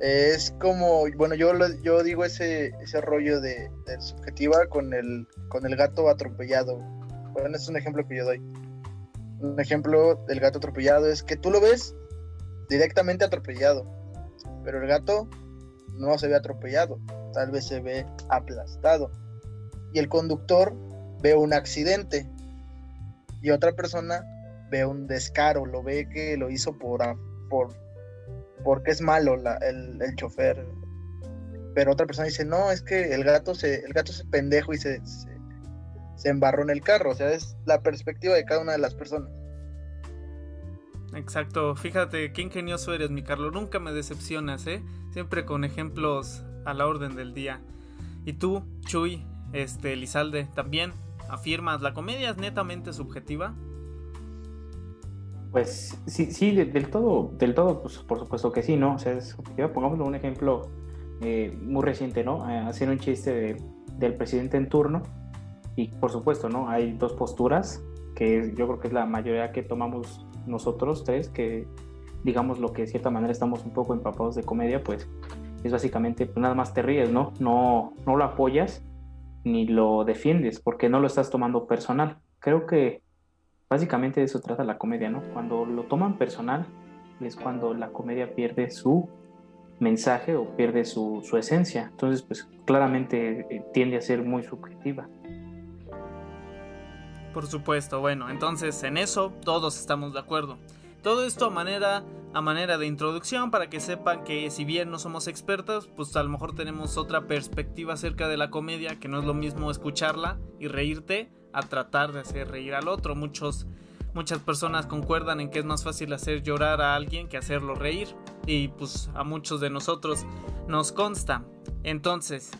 Speaker 4: Es como, bueno, yo, yo digo ese, ese rollo de, subjetiva con el, con el gato atropellado. Bueno, es un ejemplo que yo doy. Un ejemplo del gato atropellado es que tú lo ves directamente atropellado, pero el gato no se ve atropellado, tal vez se ve aplastado. Y el conductor ve un accidente, y otra persona ve un descaro, lo ve que lo hizo por porque es malo el, el, chofer. Pero otra persona dice, no, es que el gato se, el gato es pendejo y se, se, embarró en el carro. O sea, es la perspectiva de cada una de las personas.
Speaker 1: Exacto, fíjate qué ingenioso eres, mi Carlos. Nunca me decepcionas, ¿eh? Siempre con ejemplos a la orden del día. Y tú, Chuy, este, Lizalde, también afirmas, ¿la comedia es netamente subjetiva?
Speaker 3: Pues sí, sí, del todo, del todo, pues por supuesto que sí, ¿no? O sea, es, pongámoslo un ejemplo eh, muy reciente, ¿no? Eh, hacer un chiste del presidente en turno y por supuesto, ¿no? Hay dos posturas que yo creo que es la mayoría que tomamos nosotros tres, que digamos lo que de cierta manera estamos un poco empapados de comedia, pues es básicamente, pues nada más te ríes, ¿no? No, no lo apoyas ni lo defiendes porque no lo estás tomando personal. Creo que Básicamente de eso trata la comedia, ¿no? Cuando lo toman personal es cuando la comedia pierde su mensaje o pierde su, esencia. Entonces, pues claramente eh, tiende a ser muy subjetiva.
Speaker 1: Por supuesto, bueno, entonces en eso todos estamos de acuerdo. Todo esto a manera, a manera de introducción para que sepan que si bien no somos expertos, pues a lo mejor tenemos otra perspectiva acerca de la comedia, que no es lo mismo escucharla y reírte a tratar de hacer reír al otro. Muchos, muchas personas concuerdan en que es más fácil hacer llorar a alguien que hacerlo reír. Y pues a muchos de nosotros nos consta. Entonces,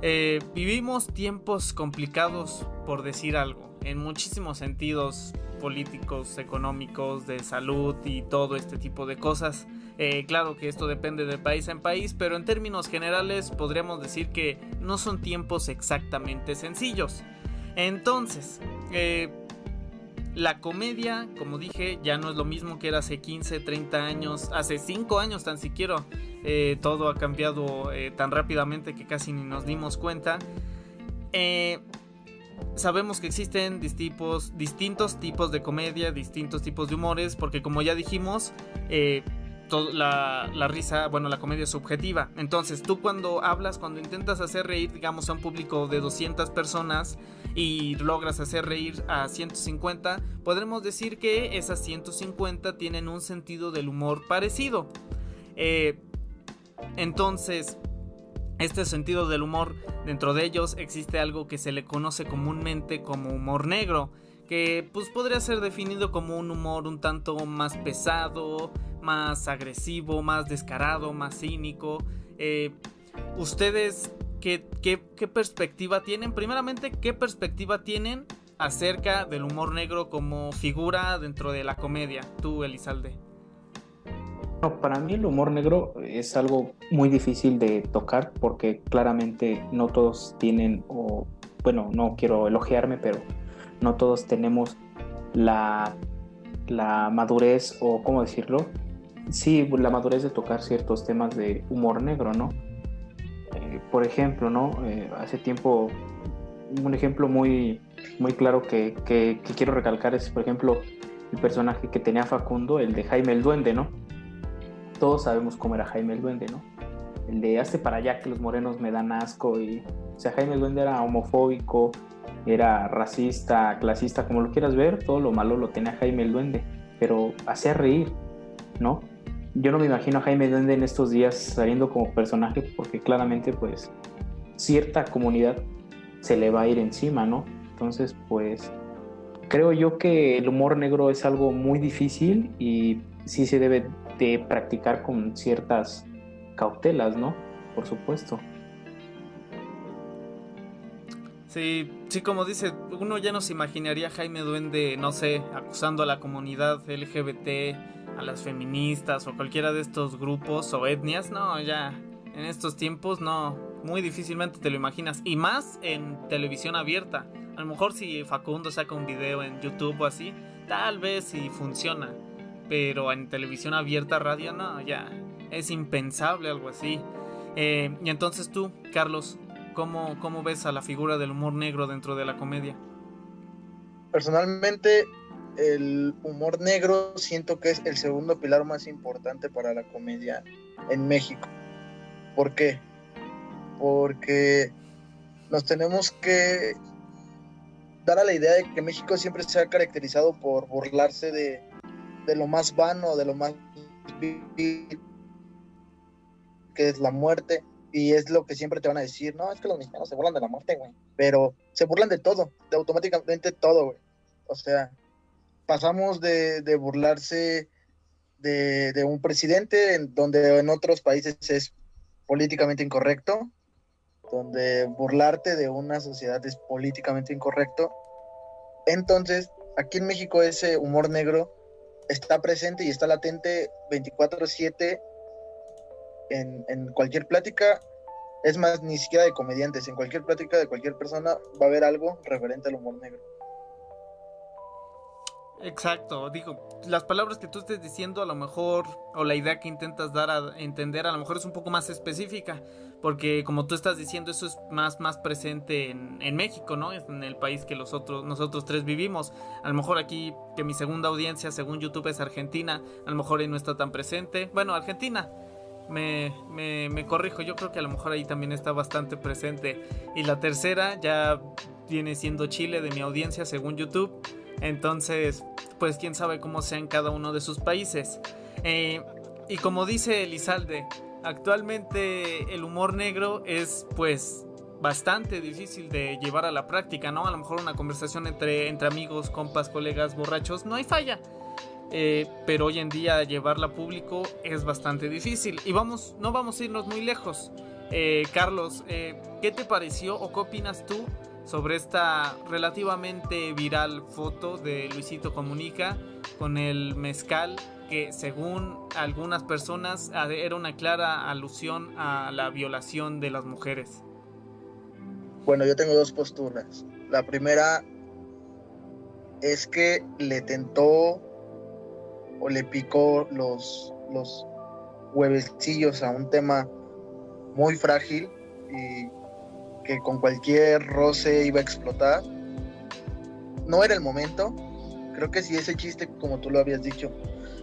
Speaker 1: eh, vivimos tiempos complicados por decir algo, en muchísimos sentidos políticos, económicos, de salud y todo este tipo de cosas. Eh, claro que esto depende de país en país, pero en términos generales podríamos decir que no son tiempos exactamente sencillos. Entonces, eh, la comedia, como dije, ya no es lo mismo que era hace 15, 30 años, hace 5 años tan siquiera. Eh, todo ha cambiado eh, tan rápidamente que casi ni nos dimos cuenta. sabemos que existen distintos tipos de comedia, distintos tipos de humores, porque como ya dijimos, la, la, risa, bueno, la comedia subjetiva. Entonces, tú cuando hablas, cuando intentas hacer reír, digamos, a un público de 200 personas y logras hacer reír a 150, podremos decir que esas 150 tienen un sentido del humor parecido. Eh, entonces, este sentido del humor, dentro de ellos existe algo que se le conoce comúnmente como humor negro que pues podría ser definido como un humor un tanto más pesado, más agresivo, más descarado, más cínico. Eh, ¿Ustedes qué, qué, perspectiva tienen? Primeramente, ¿qué perspectiva tienen acerca del humor negro como figura dentro de la comedia? Tú, Elizalde.
Speaker 3: para mí el humor negro es algo muy difícil de tocar porque claramente no todos tienen, o bueno, no quiero elogiarme, pero no todos tenemos la, la madurez o, ¿cómo decirlo? Sí, la madurez de tocar ciertos temas de humor negro, ¿no? Eh, por ejemplo, ¿no? Eh, hace tiempo, un ejemplo muy, muy claro que, que, quiero recalcar es, por ejemplo, el personaje que tenía Facundo, el de Jaime el Duende, ¿no? Todos sabemos cómo era Jaime el Duende, ¿no? El de hace para allá que los morenos me dan asco y, o sea, Jaime el Duende era homofóbico, era racista, clasista, como lo quieras ver, todo lo malo lo tenía Jaime el Duende, pero hacía reír, ¿no? Yo no me imagino a Jaime Duende en estos días saliendo como personaje porque claramente pues cierta comunidad se le va a ir encima, ¿no? Entonces pues creo yo que el humor negro es algo muy difícil y sí se debe de practicar con ciertas cautelas, ¿no? Por supuesto.
Speaker 1: Sí, sí, como dice, uno ya no se imaginaría Jaime Duende, no sé, acusando a la comunidad LGBT, a las feministas o cualquiera de estos grupos o etnias. No, ya, en estos tiempos no, muy difícilmente te lo imaginas. Y más en televisión abierta. A lo mejor si Facundo saca un video en YouTube o así, tal vez sí funciona. Pero en televisión abierta, radio, no, ya, es impensable algo así. Eh, y entonces tú, Carlos, ¿Cómo, ¿Cómo ves a la figura del humor negro dentro de la comedia?
Speaker 4: Personalmente, el humor negro siento que es el segundo pilar más importante para la comedia en México. ¿Por qué? Porque nos tenemos que dar a la idea de que México siempre se ha caracterizado por burlarse de, de lo más vano, de lo más que es la muerte. Y es lo que siempre te van a decir, no, es que los mexicanos se burlan de la muerte, güey. Pero se burlan de todo, de automáticamente todo, güey. O sea, pasamos de, de burlarse de, de, un presidente, en donde en otros países es políticamente incorrecto, donde burlarte de una sociedad es políticamente incorrecto. Entonces, aquí en México ese humor negro está presente y está latente 24/7 en, cualquier plática. Es más, ni siquiera de comediantes, en cualquier plática de cualquier persona va a haber algo referente al humor negro.
Speaker 1: Exacto, digo, las palabras que tú estés diciendo a lo mejor, o la idea que intentas dar a entender a lo mejor es un poco más específica, porque como tú estás diciendo, eso es más, más presente en, México, ¿no? En el país que los otros, nosotros tres vivimos. A lo mejor aquí, que mi segunda audiencia, según YouTube, es Argentina, a lo mejor ahí no está tan presente. Bueno, Argentina, me, me, corrijo, yo creo que a lo mejor ahí también está bastante presente. Y la tercera ya viene siendo Chile de mi audiencia según YouTube. Entonces, pues quién sabe cómo sea en cada uno de sus países. Eh, y como dice Elizalde, actualmente el humor negro es pues bastante difícil de llevar a la práctica, ¿no? A lo mejor una conversación entre, entre amigos, compas, colegas, borrachos, no hay falla. Eh, pero hoy en día llevarla a público es bastante difícil. Y vamos, no vamos a irnos muy lejos. Eh, Carlos, eh, ¿qué te pareció o qué opinas tú sobre esta relativamente viral foto de Luisito Comunica con el mezcal que según algunas personas era una clara alusión a la violación de las mujeres.
Speaker 4: Bueno, yo tengo dos posturas. La primera es que le tentó o le picó los, los huevecillos a un tema muy frágil y que con cualquier roce iba a explotar. No era el momento. Creo que si ese chiste, como tú lo habías dicho,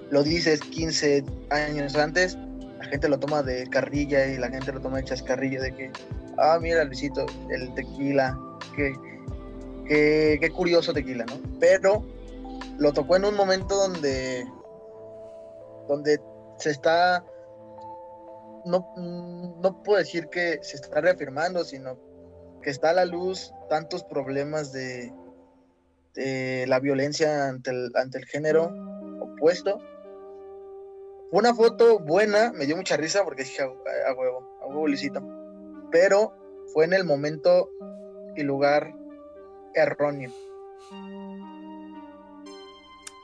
Speaker 4: lo dices 15 años antes, la gente lo toma de carrilla y la gente lo toma de chascarrillo de que, ah, mira Luisito, el tequila, que, qué curioso tequila, ¿no? Pero lo tocó en un momento donde, donde se está, no, no puedo decir que se está reafirmando, sino que está a la luz tantos problemas de, la violencia ante el, ante el género opuesto. Una foto buena, me dio mucha risa porque dije a, huevo, a huevo Luisito. Pero fue en el momento y lugar erróneo.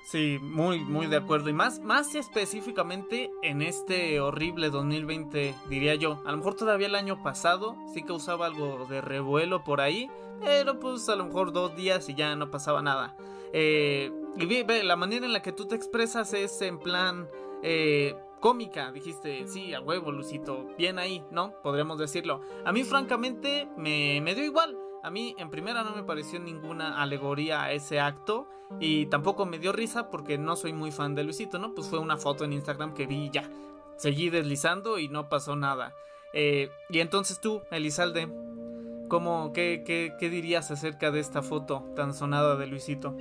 Speaker 1: Sí, muy, muy de acuerdo. Y más, más específicamente en este horrible 2020, diría yo. A lo mejor todavía el año pasado sí causaba algo de revuelo por ahí. Pero pues a lo mejor dos días y ya no pasaba nada. Eh, y ve, la manera en la que tú te expresas es en plan eh, cómica. Dijiste, sí, a huevo, Lucito. Bien ahí, ¿no? Podríamos decirlo. A mí francamente me, me dio igual. A mí en primera no me pareció ninguna alegoría a ese acto y tampoco me dio risa porque no soy muy fan de Luisito, ¿no? Pues fue una foto en Instagram que vi y ya. Seguí deslizando y no pasó nada. Eh, y entonces tú, Elizalde, ¿cómo, qué, qué, qué dirías acerca de esta foto tan sonada de Luisito?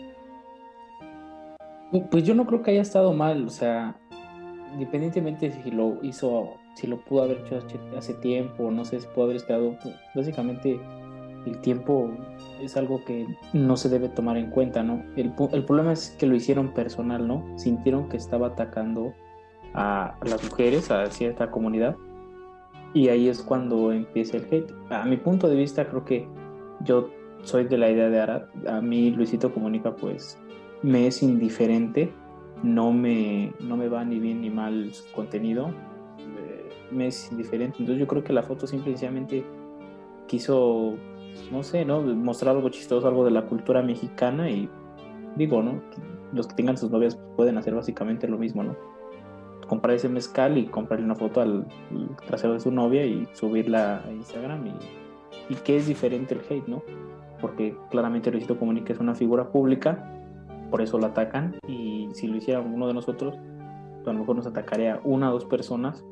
Speaker 3: Pues yo no creo que haya estado mal, o sea, independientemente si lo hizo, si lo pudo haber hecho hace tiempo, no sé si pudo haber esperado, básicamente el tiempo es algo que no se debe tomar en cuenta, ¿no? El, el, problema es que lo hicieron personal, ¿no? Sintieron que estaba atacando a las mujeres, a cierta comunidad, y ahí es cuando empieza el hate. A mi punto de vista, creo que yo soy de la idea de Arad. A mí Luisito Comunica, pues, me es indiferente, no me, no me va ni bien ni mal su contenido, eh, me es indiferente. Entonces yo creo que la foto simplemente quiso no sé, ¿no? Mostrar algo chistoso, algo de la cultura mexicana y digo, ¿no? Los que tengan sus novias pueden hacer básicamente lo mismo, ¿no? Comprar ese mezcal y comprarle una foto al, trasero de su novia y subirla a Instagram y, y que es diferente el hate, ¿no? Porque claramente Luisito Comunica es una figura pública, por eso lo atacan y si lo hiciera uno de nosotros, a lo mejor nos atacaría una o dos personas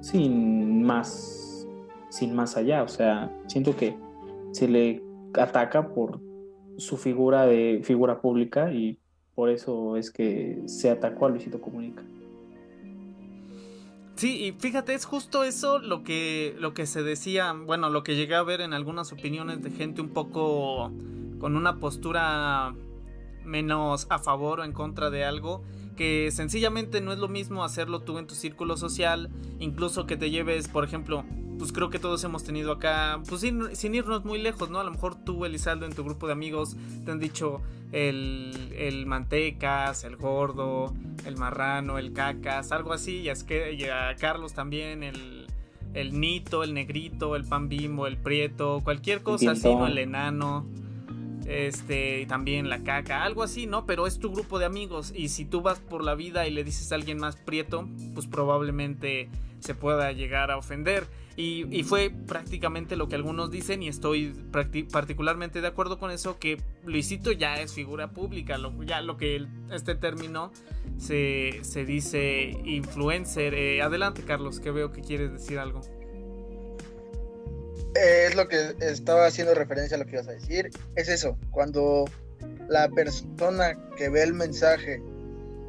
Speaker 3: sin más, sin más allá, o sea, siento que se le ataca por su figura de figura pública y por eso es que se atacó a Luisito Comunica.
Speaker 1: Sí, y fíjate, es justo eso lo que, lo que se decía, bueno, lo que llegué a ver en algunas opiniones de gente un poco con una postura menos a favor o en contra de algo, que sencillamente no es lo mismo hacerlo tú en tu círculo social, incluso que te lleves, por ejemplo, pues creo que todos hemos tenido acá, pues sin, irnos muy lejos, ¿no? A lo mejor tú, Elizaldo, en tu grupo de amigos te han dicho el, el mantecas, el gordo, el marrano, el cacas, algo así, y, es que, y a Carlos también, el, el nito, el negrito, el pan bimbo, el prieto, cualquier cosa así, ¿no? El enano este, también la caca, algo así, ¿no? Pero es tu grupo de amigos y si tú vas por la vida y le dices a alguien más prieto, pues probablemente se pueda llegar a ofender. Y, fue prácticamente lo que algunos dicen y estoy particularmente de acuerdo con eso, que Luisito ya es figura pública, lo, ya lo que este término se, se dice influencer. Eh, adelante Carlos, que veo que quieres decir algo.
Speaker 4: Es lo que estaba haciendo referencia a lo que ibas a decir. Es eso, cuando la persona que ve el mensaje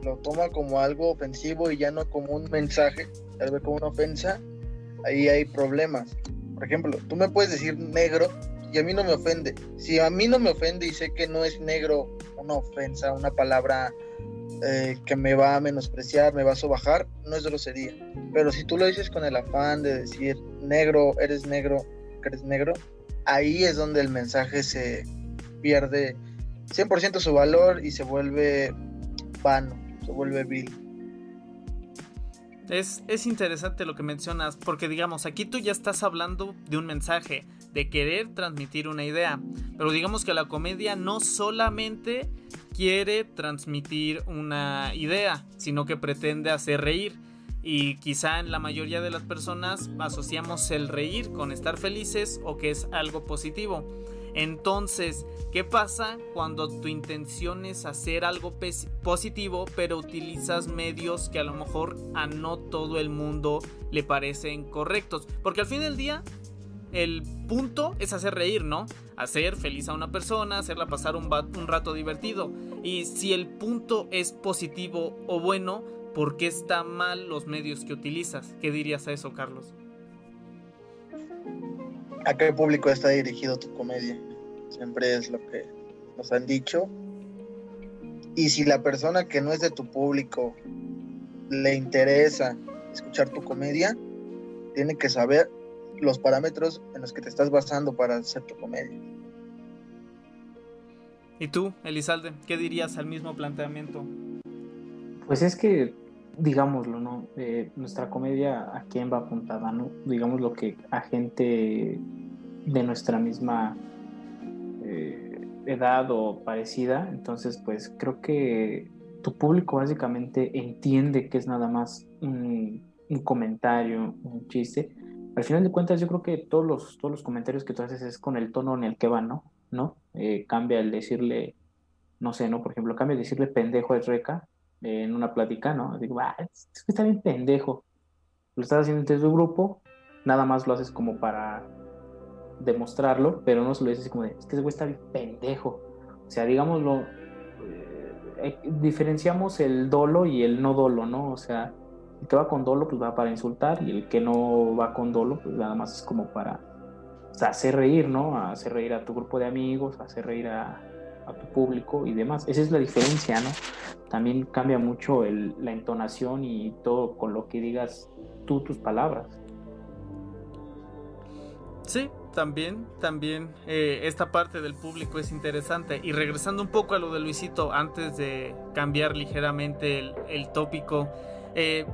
Speaker 4: lo toma como algo ofensivo y ya no como un mensaje, tal vez como una ofensa, ahí hay problemas. Por ejemplo, tú me puedes decir negro y a mí no me ofende. Si a mí no me ofende y sé que no es negro una ofensa, una palabra eh, que me va a menospreciar, me va a sobajar, no es grosería. Pero si tú lo dices con el afán de decir negro, eres negro, eres negro, ahí es donde el mensaje se pierde 100% su valor y se vuelve vano, se vuelve vil.
Speaker 1: Es, es, interesante lo que mencionas, porque digamos, aquí tú ya estás hablando de un mensaje, de querer transmitir una idea, pero digamos que la comedia no solamente quiere transmitir una idea, sino que pretende hacer reír y quizá en la mayoría de las personas asociamos el reír con estar felices o que es algo positivo. Entonces, ¿qué pasa cuando tu intención es hacer algo positivo, pero utilizas medios que a lo mejor a no todo el mundo le parecen correctos? Porque al fin del día, el punto es hacer reír, ¿no? Hacer feliz a una persona, hacerla pasar un, un rato divertido. Y si el punto es positivo o bueno, ¿por qué está mal los medios que utilizas? ¿Qué dirías a eso, Carlos?
Speaker 4: ¿A qué público está dirigido tu comedia? Siempre es lo que nos han dicho. Y si la persona que no es de tu público le interesa escuchar tu comedia, tiene que saber los parámetros en los que te estás basando para hacer tu comedia.
Speaker 1: ¿Y tú, Elizalde, qué dirías al mismo planteamiento?
Speaker 3: Pues es que digámoslo, ¿no? Eh, nuestra comedia a quién va apuntada, ¿no? Digamos lo que a gente de nuestra misma eh, edad o parecida, entonces pues creo que tu público básicamente entiende que es nada más un, comentario, un chiste. Al final de cuentas yo creo que todos los, todos los comentarios que tú haces es con el tono en el que van, ¿no? ¿No? Eh, cambia el decirle, no sé, ¿no? Por ejemplo, cambia el decirle pendejo a Reca en una plática, ¿no? Digo, ah, es que está bien pendejo. Lo estás haciendo entre tu grupo, nada más lo haces como para demostrarlo, pero no se lo dices como de, es que ese güey está bien pendejo. O sea, digámoslo, eh, eh, diferenciamos el dolo y el no dolo, ¿no? O sea, el que va con dolo, pues va para insultar, y el que no va con dolo, pues nada más es como para hacer reír, ¿no? Hacer reír a tu grupo de amigos, hacer reír a, a tu público y demás. Esa es la diferencia, ¿no? También cambia mucho la entonación y todo con lo que digas tú tus palabras.
Speaker 1: Sí, también, también eh, esta parte del público es interesante. Y regresando un poco a lo de Luisito, antes de cambiar ligeramente el, tópico, eh,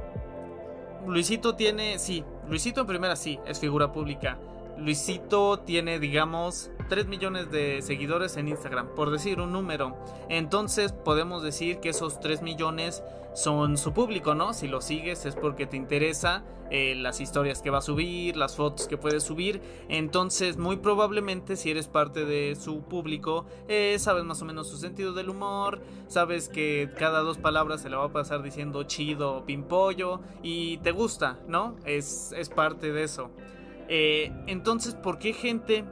Speaker 1: Luisito tiene, sí, Luisito en primera sí, es figura pública. Luisito tiene, digamos, 3 millones de seguidores en Instagram, por decir un número. Entonces podemos decir que esos 3 millones son su público, ¿no? Si lo sigues es porque te interesa eh, las historias que va a subir, las fotos que puede subir. Entonces, muy probablemente si eres parte de su público, eh, sabes más o menos su sentido del humor, sabes que cada dos palabras se le va a pasar diciendo chido pimpollo y te gusta, ¿no? Es, es parte de eso. Eh, entonces, ¿por qué gente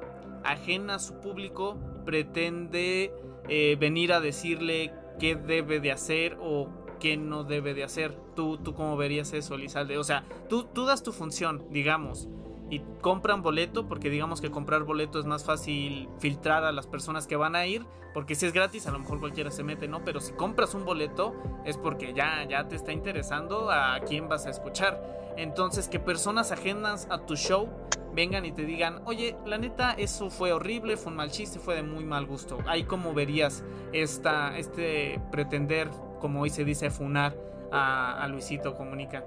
Speaker 1: ajena a su público pretende eh, venir a decirle qué debe de hacer o qué no debe de hacer. ¿Tú, tú cómo verías eso, Lizalde? O sea, tú, tú das tu función, digamos, y compran boleto, porque digamos que comprar boleto es más fácil filtrar a las personas que van a ir, porque si es gratis a lo mejor cualquiera se mete, ¿no? Pero si compras un boleto es porque ya, ya te está interesando a quién vas a escuchar. Entonces, que personas ajenas a tu show vengan y te digan, oye, la neta, eso fue horrible, fue un mal chiste, fue de muy mal gusto. Ahí como verías esta, este pretender, como hoy se dice, funar a, a Luisito Comunica.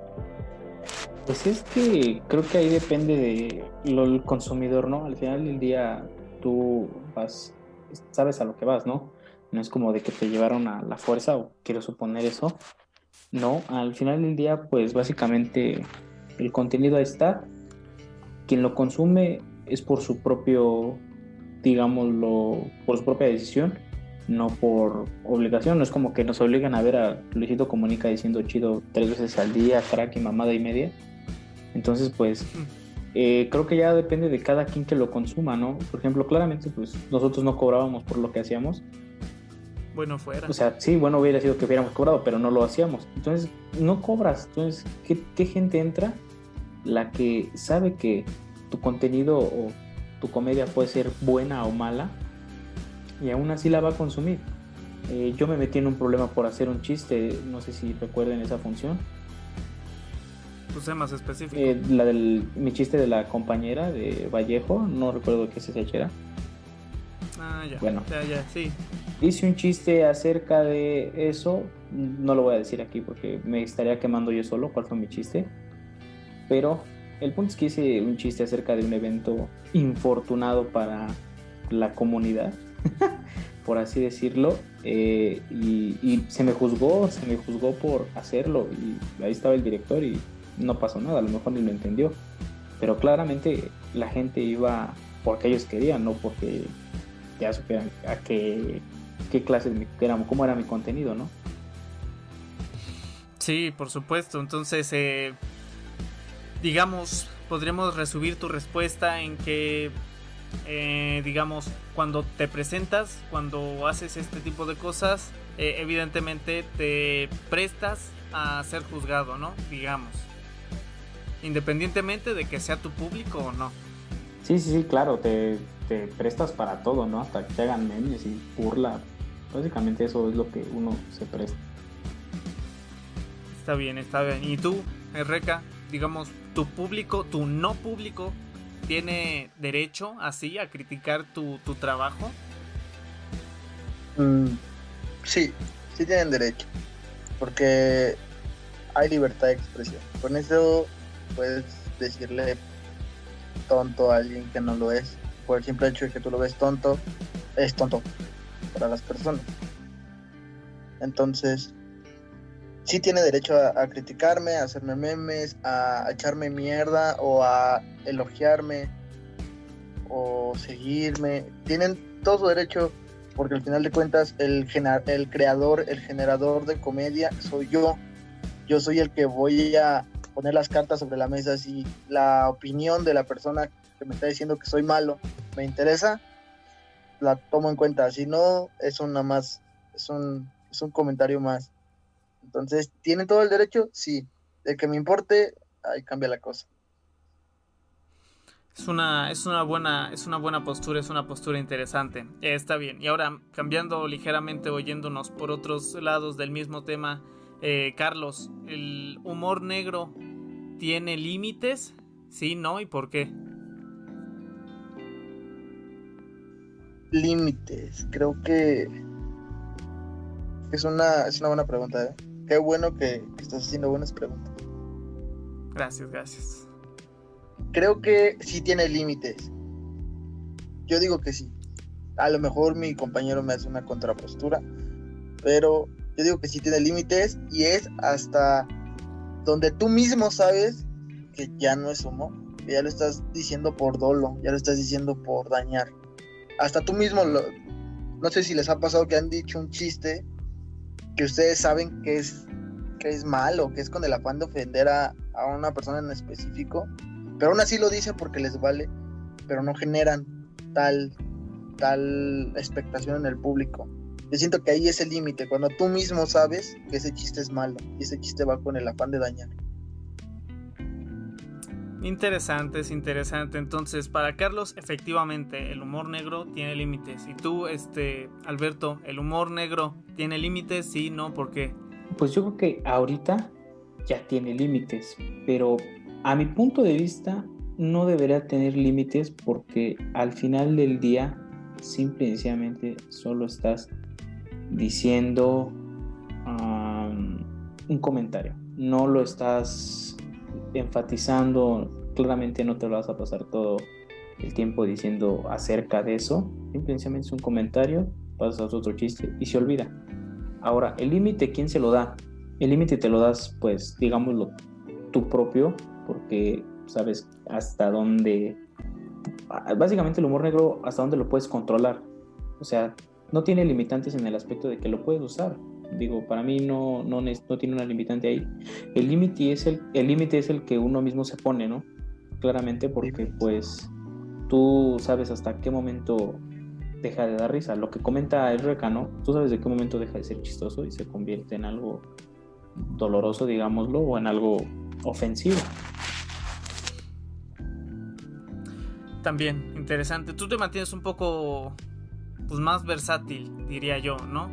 Speaker 3: Pues es que creo que ahí depende de lo el consumidor, ¿no? Al final del día tú vas, sabes a lo que vas, ¿no? No es como de que te llevaron a la fuerza o quiero suponer eso. No, al final del día pues básicamente el contenido ahí está. Quien lo consume es por su propio, digámoslo, por su propia decisión, no por obligación. No es como que nos obligan a ver a Luisito Comunica diciendo chido tres veces al día, crack y mamada y media entonces, pues, eh, creo que ya depende de cada quien que lo consuma, ¿no? Por ejemplo, claramente, pues nosotros no cobrábamos por lo que hacíamos.
Speaker 1: Bueno, fuera.
Speaker 3: O sea, sí, bueno, hubiera sido que hubiéramos cobrado, pero no lo hacíamos. Entonces, no cobras. Entonces, ¿qué, gente entra? La que sabe que tu contenido o tu comedia puede ser buena o mala y aún así la va a consumir. Eh, yo me metí en un problema por hacer un chiste, no sé si recuerden esa función
Speaker 1: pues más específico.
Speaker 3: Eh, la del mi chiste de la compañera de Vallejo, no recuerdo qué se era.
Speaker 1: Ah, ya. Bueno, ya, ya, sí.
Speaker 3: Hice un chiste acerca de eso, no lo voy a decir aquí porque me estaría quemando yo solo cuál fue mi chiste. Pero el punto es que hice un chiste acerca de un evento infortunado para la comunidad, por así decirlo, eh, y, se me juzgó, se me juzgó por hacerlo, y ahí estaba el director y no pasó nada, a lo mejor ni lo entendió. Pero claramente la gente iba porque ellos querían, no porque ya supieran a qué, qué clase, era, cómo era mi contenido, ¿no?
Speaker 1: Sí, por supuesto. Entonces, eh, digamos, podríamos resumir tu respuesta en que, eh, digamos, cuando te presentas, cuando haces este tipo de cosas, eh, evidentemente te prestas a ser juzgado, ¿no? Digamos independientemente de que sea tu público o no.
Speaker 3: Sí, sí, sí, claro, te, prestas para todo, ¿no? Hasta que te hagan memes y burla. Básicamente eso es lo que uno se presta.
Speaker 1: Está bien, está bien. ¿Y tú, Reca, digamos, tu público, tu no público, tiene derecho así a criticar tu, trabajo?
Speaker 4: Mm, sí, sí tienen derecho. Porque hay libertad de expresión. Con eso puedes decirle tonto a alguien que no lo es. Por el simple hecho de que tú lo ves tonto, es tonto para las personas. Entonces, sí tiene derecho a, criticarme, a hacerme memes, a, echarme mierda o a elogiarme o seguirme. Tienen todo su derecho porque al final de cuentas el, el creador, el generador de comedia soy yo. Yo soy el que voy a poner las cartas sobre la mesa. Si la opinión de la persona que me está diciendo que soy malo me interesa, la tomo en cuenta. Si no, es una más, es un, es un comentario más. Entonces, ¿tienen todo el derecho? Sí. De que me importe, ahí cambia la cosa.
Speaker 1: Es una, es una buena, es una buena postura, es una postura interesante. Eh, está bien. Y ahora, cambiando ligeramente, oyéndonos por otros lados del mismo tema, eh, Carlos, ¿el humor negro tiene límites? Sí, no, ¿y por qué?
Speaker 4: Límites, creo que es una, es una buena pregunta. ¿eh? Qué bueno que, estás haciendo buenas preguntas.
Speaker 1: Gracias, gracias.
Speaker 4: Creo que sí tiene límites. Yo digo que sí. A lo mejor mi compañero me hace una contrapostura, pero yo digo que sí tiene límites y es hasta donde tú mismo sabes que ya no es humor, que ya lo estás diciendo por dolo, ya lo estás diciendo por dañar. Hasta tú mismo, lo, no sé si les ha pasado que han dicho un chiste que ustedes saben que es, que es malo, que es con el afán de ofender a, a una persona en específico, pero aún así lo dicen porque les vale, pero no generan tal, total expectación en el público. Yo siento que ahí es el límite, cuando tú mismo sabes que ese chiste es malo y ese chiste va con el afán de dañar.
Speaker 1: Interesante, es interesante. Entonces, para Carlos, efectivamente, el humor negro tiene límites. Y tú, este, Alberto, ¿el humor negro tiene límites? Sí, no, ¿por qué?
Speaker 3: Pues yo creo que ahorita ya tiene límites, pero a mi punto de vista no debería tener límites porque al final del día simple y sencillamente solo estás diciendo un comentario, no lo estás enfatizando, claramente no te lo vas a pasar todo el tiempo diciendo acerca de eso, simplemente es un comentario, pasas otro chiste y se olvida. Ahora, el límite, ¿quién se lo da? El límite te lo das, pues, digámoslo, tú propio, porque sabes hasta dónde, básicamente el humor negro, hasta dónde lo puedes controlar. O sea, no tiene limitantes en el aspecto de que lo puedes usar. Digo, para mí no, no, no tiene una limitante ahí. El límite es el, el límite es el que uno mismo se pone, ¿no? Claramente porque pues tú sabes hasta qué momento deja de dar risa. Lo que comenta el recano, tú sabes de qué momento deja de ser chistoso y se convierte en algo doloroso, digámoslo, o en algo ofensivo.
Speaker 1: También, interesante. Tú te mantienes un poco pues más versátil, diría yo, ¿no?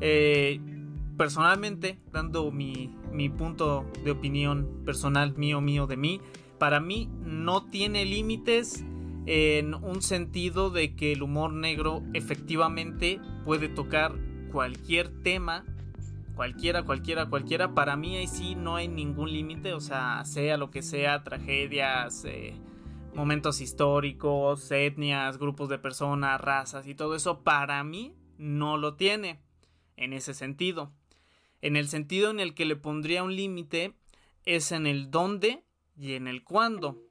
Speaker 1: Eh, personalmente, dando mi, mi punto de opinión personal mío, mío, de mí, para mí no tiene límites en un sentido de que el humor negro efectivamente puede tocar cualquier tema, cualquiera, cualquiera, cualquiera. Para mí ahí sí no hay ningún límite, o sea, sea lo que sea, tragedias, eh, momentos históricos, etnias, grupos de personas, razas y todo eso, para mí no lo tiene en ese sentido. En el sentido en el que le pondría un límite es en el dónde y en el cuándo.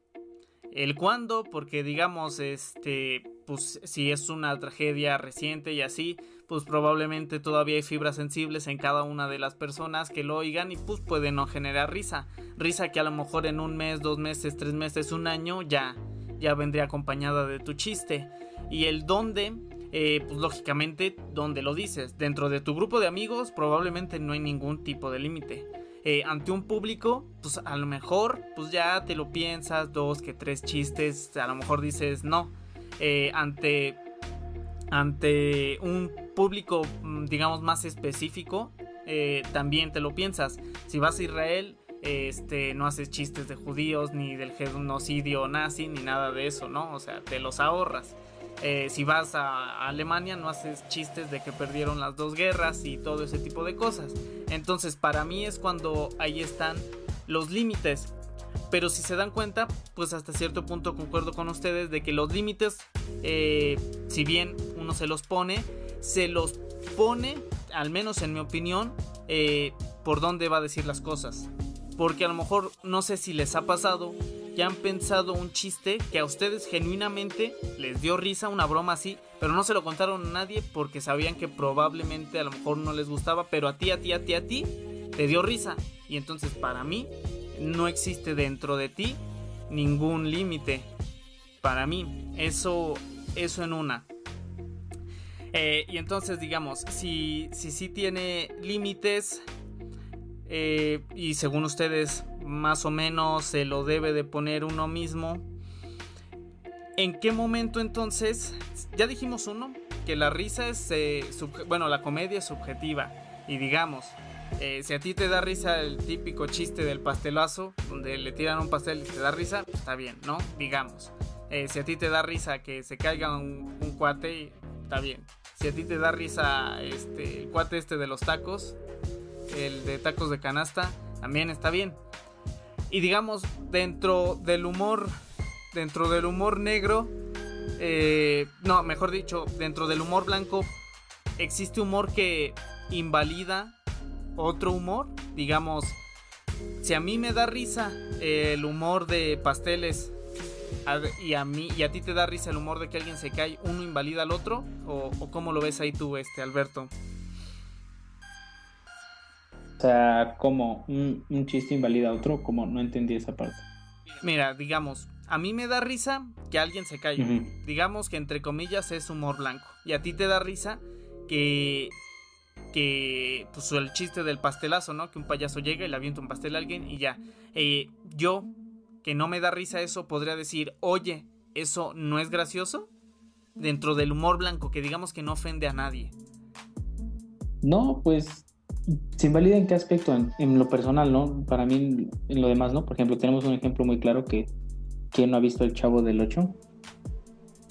Speaker 1: El cuándo, porque digamos, este, pues si es una tragedia reciente y así, pues probablemente todavía hay fibras sensibles en cada una de las personas que lo oigan y pues puede no generar risa. Risa que a lo mejor en un mes, dos meses, tres meses, un año ya, ya vendría acompañada de tu chiste. Y el dónde, eh, pues lógicamente, donde lo dices. Dentro de tu grupo de amigos probablemente no hay ningún tipo de límite. Eh, ante un público, pues a lo mejor, pues ya te lo piensas, dos que tres chistes, a lo mejor dices no. Eh, ante, ante un público, mm, digamos, más específico, también te lo piensas. Si vas a Israel, este, no haces chistes de judíos, ni del genocidio nazi, ni nada de eso, ¿no? O sea, te los ahorras. Eh, si vas a Alemania no haces chistes de que perdieron las dos guerras y todo ese tipo de cosas. Entonces para mí es cuando ahí están los límites. Pero si se dan cuenta, pues hasta cierto punto concuerdo con ustedes de que los límites, eh, si bien uno se los pone, se los pone, al menos en mi opinión, eh, por dónde va a decir las cosas. Porque a lo mejor no sé si les ha pasado que han pensado un chiste que a ustedes genuinamente les dio risa, una broma así, pero no se lo contaron a nadie porque sabían que probablemente a lo mejor no les gustaba, pero a ti, a ti, a ti, a ti, te dio risa. Y entonces para mí no existe dentro de ti ningún límite. Para mí, eso, eso en una. Eh, y entonces digamos, si sí si, tiene límites, eh, y según ustedes más o menos se lo debe de poner uno mismo. ¿En qué momento entonces? Ya dijimos uno, que la risa es, eh, bueno, la comedia es subjetiva. Y digamos, eh, si a ti te da risa el típico chiste del pastelazo, donde le tiran un pastel y te da risa, pues está bien, ¿no? Digamos. Si a ti te da risa que se caiga un, un, cuate, está bien. Si a ti te da risa este, el cuate este de los tacos, el de tacos de canasta, también está bien. Y digamos, dentro del humor, dentro del humor negro, eh, no, mejor dicho, dentro del humor blanco, existe humor que invalida otro humor. Digamos, si a mí me da risa el humor de pasteles y a mí y a ti te da risa el humor de que alguien se cae, uno invalida al otro o, o cómo lo ves ahí tú, este Alberto.
Speaker 3: O sea, como un, chiste invalida a otro, como no entendí esa parte.
Speaker 1: Mira, digamos, a mí me da risa que alguien se caiga. Digamos que entre comillas es humor blanco. Y a ti te da risa que que pues el chiste del pastelazo, ¿no? Que un payaso llega y le avienta un pastel a alguien y ya. Eh, yo, que no me da risa eso, podría decir, oye, ¿eso no es gracioso? Dentro del humor blanco, que digamos que no ofende a nadie.
Speaker 3: No, pues se invalida en qué aspecto, en, lo personal, ¿no? Para mí, en lo demás, ¿no? Por ejemplo, tenemos un ejemplo muy claro que ¿quién no ha visto el Chavo del 8?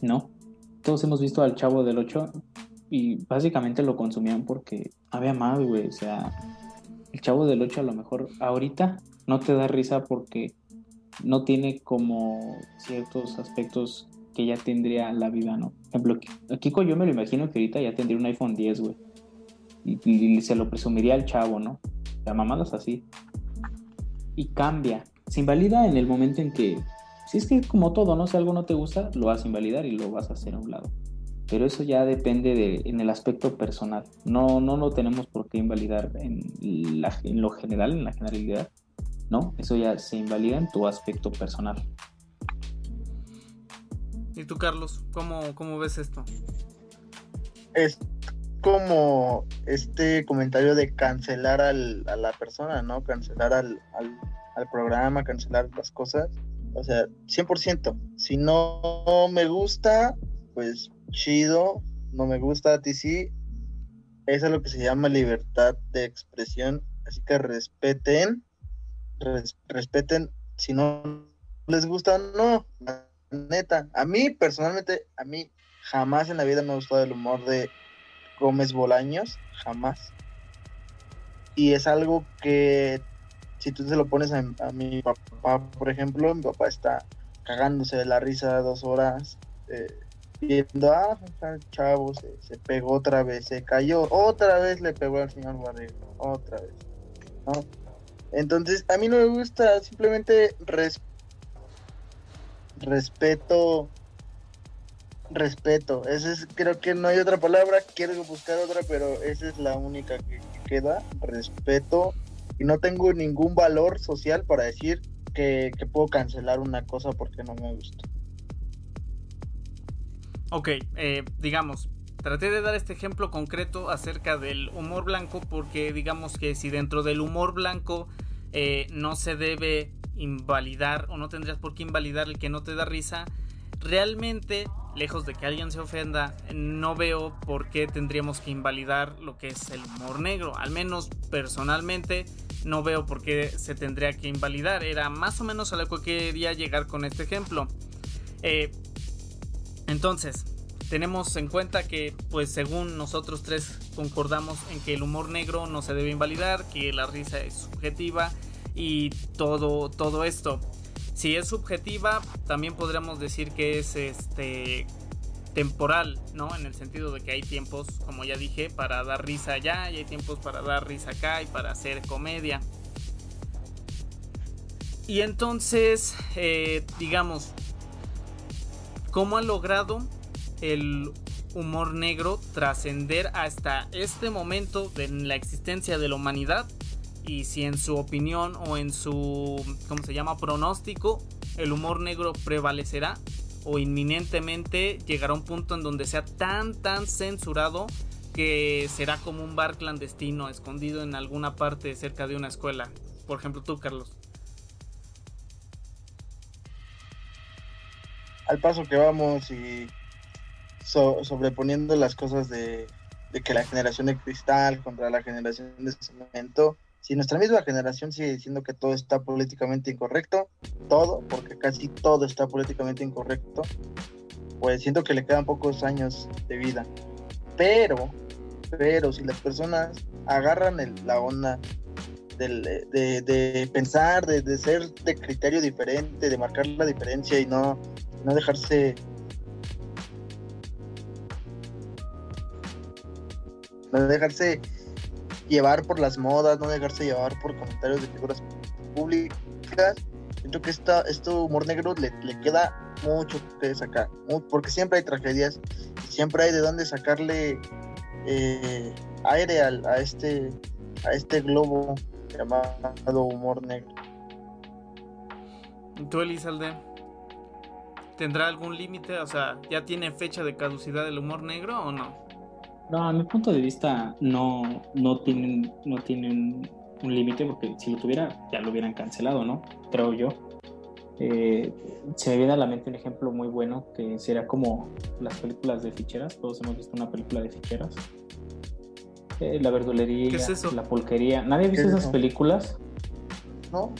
Speaker 3: ¿No? Todos hemos visto al Chavo del 8 y básicamente lo consumían porque había más, güey. O sea, el Chavo del 8 a lo mejor ahorita no te da risa porque no tiene como ciertos aspectos que ya tendría la vida, ¿no? Por ejemplo, Kiko yo me lo imagino que ahorita ya tendría un iPhone 10, güey y, se lo presumiría al chavo, ¿no? La mamadas así. Y cambia. Se invalida en el momento en que, si es que como todo, ¿no? Si algo no te gusta, lo vas a invalidar y lo vas a hacer a un lado. Pero eso ya depende de, en el aspecto personal. No, no lo tenemos por qué invalidar en, en lo general, en la generalidad. ¿No? Eso ya se invalida en tu aspecto personal.
Speaker 1: ¿Y tú, Carlos? ¿Cómo, cómo ves esto?
Speaker 4: Es, como este comentario de cancelar al, a la persona, ¿no? Cancelar al, al, programa, cancelar las cosas. O sea, 100%. Si no me gusta, pues chido. No me gusta a ti sí. Eso es lo que se llama libertad de expresión. Así que respeten. respeten. Si no les gusta, no. Neta. A mí, personalmente, a mí jamás en la vida me ha gustado el humor de Gómez Bolaños, jamás. Y es algo que si tú se lo pones a, mi papá, por ejemplo, mi papá está cagándose de la risa dos horas, eh, viendo, ah, chavo, se, pegó otra vez, se cayó, otra vez le pegó al señor Barriga, otra vez. Entonces, a mí no me gusta, simplemente respeto respeto. Ese es, creo que no hay otra palabra, quiero buscar otra, pero esa es la única que, queda, respeto. Y no tengo ningún valor social para decir que, puedo cancelar una cosa porque no me gusta.
Speaker 1: Ok, eh, digamos, traté de dar este ejemplo concreto acerca del humor blanco porque digamos que si dentro del humor blanco eh, no se debe invalidar o no tendrías por qué invalidar el que no te da risa, realmente lejos de que alguien se ofenda, no veo por qué tendríamos que invalidar lo que es el humor negro. Al menos personalmente no veo por qué se tendría que invalidar. Era más o menos a lo que quería llegar con este ejemplo. Eh, entonces, tenemos en cuenta que, pues según nosotros tres concordamos en que el humor negro no se debe invalidar, que la risa es subjetiva y todo, todo esto. Si es subjetiva, también podríamos decir que es este temporal, ¿no? En el sentido de que hay tiempos, como ya dije, para dar risa allá y hay tiempos para dar risa acá y para hacer comedia. Y entonces, eh, digamos, ¿cómo ha logrado el humor negro trascender hasta este momento de la existencia de la humanidad y si en su opinión o en su, ¿cómo se llama?, pronóstico, el humor negro prevalecerá o inminentemente llegará a un punto en donde sea tan, tan censurado que será como un bar clandestino escondido en alguna parte cerca de una escuela. Por ejemplo, tú, Carlos.
Speaker 4: Al paso que vamos y sobreponiendo las cosas de, de que la generación de cristal contra la generación de cemento, si nuestra misma generación sigue diciendo que todo está políticamente incorrecto, todo, porque casi todo está políticamente incorrecto, pues siento que le quedan pocos años de vida. Pero, pero si las personas agarran la onda de, pensar, de, ser de criterio diferente, de marcar la diferencia y no, no dejarse no dejarse llevar por las modas, no dejarse llevar por comentarios de figuras públicas. Siento que esta, este humor negro le, queda mucho que sacar, porque siempre hay tragedias, siempre hay de dónde sacarle eh, aire a, este, a este globo llamado humor negro.
Speaker 1: ¿Tú, Elizalde? ¿Tendrá algún límite? O sea, ¿ya tiene fecha de caducidad el humor negro o no?
Speaker 3: No, a mi punto de vista no, no tienen, no tienen un límite porque si lo tuviera ya lo hubieran cancelado, ¿no? Creo yo. Eh, se me viene a la mente un ejemplo muy bueno que sería como las películas de ficheras. Todos hemos visto una película de ficheras. Eh, la verdulería,
Speaker 1: ¿Qué es eso?
Speaker 3: la pulquería. ¿Nadie ha
Speaker 4: ¿Qué
Speaker 3: visto
Speaker 4: es
Speaker 3: esas
Speaker 4: eso?
Speaker 3: películas?
Speaker 4: ¿No?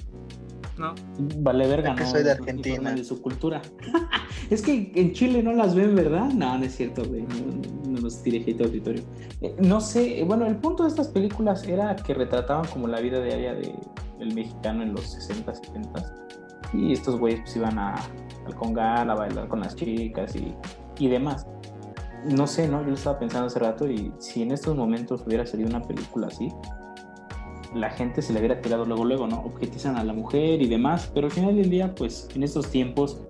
Speaker 1: ¿No?
Speaker 3: Vale verga,
Speaker 4: Es que
Speaker 3: ¿no?
Speaker 4: soy de Argentina.
Speaker 3: de su cultura. es que en Chile no las ven, ¿verdad? No, no es cierto, güey. No, no nos dirige auditorio. Eh, no sé, eh, bueno, el punto de estas películas era que retrataban como la vida diaria de, del mexicano en los 60, 70. Y estos güeyes pues iban a, al congal, a bailar con las chicas y, y demás. No sé, ¿no? Yo lo estaba pensando hace rato y si en estos momentos hubiera salido una película así, la gente se le hubiera tirado luego, luego, ¿no? Objetizan a la mujer y demás, pero al final del día, pues en estos tiempos,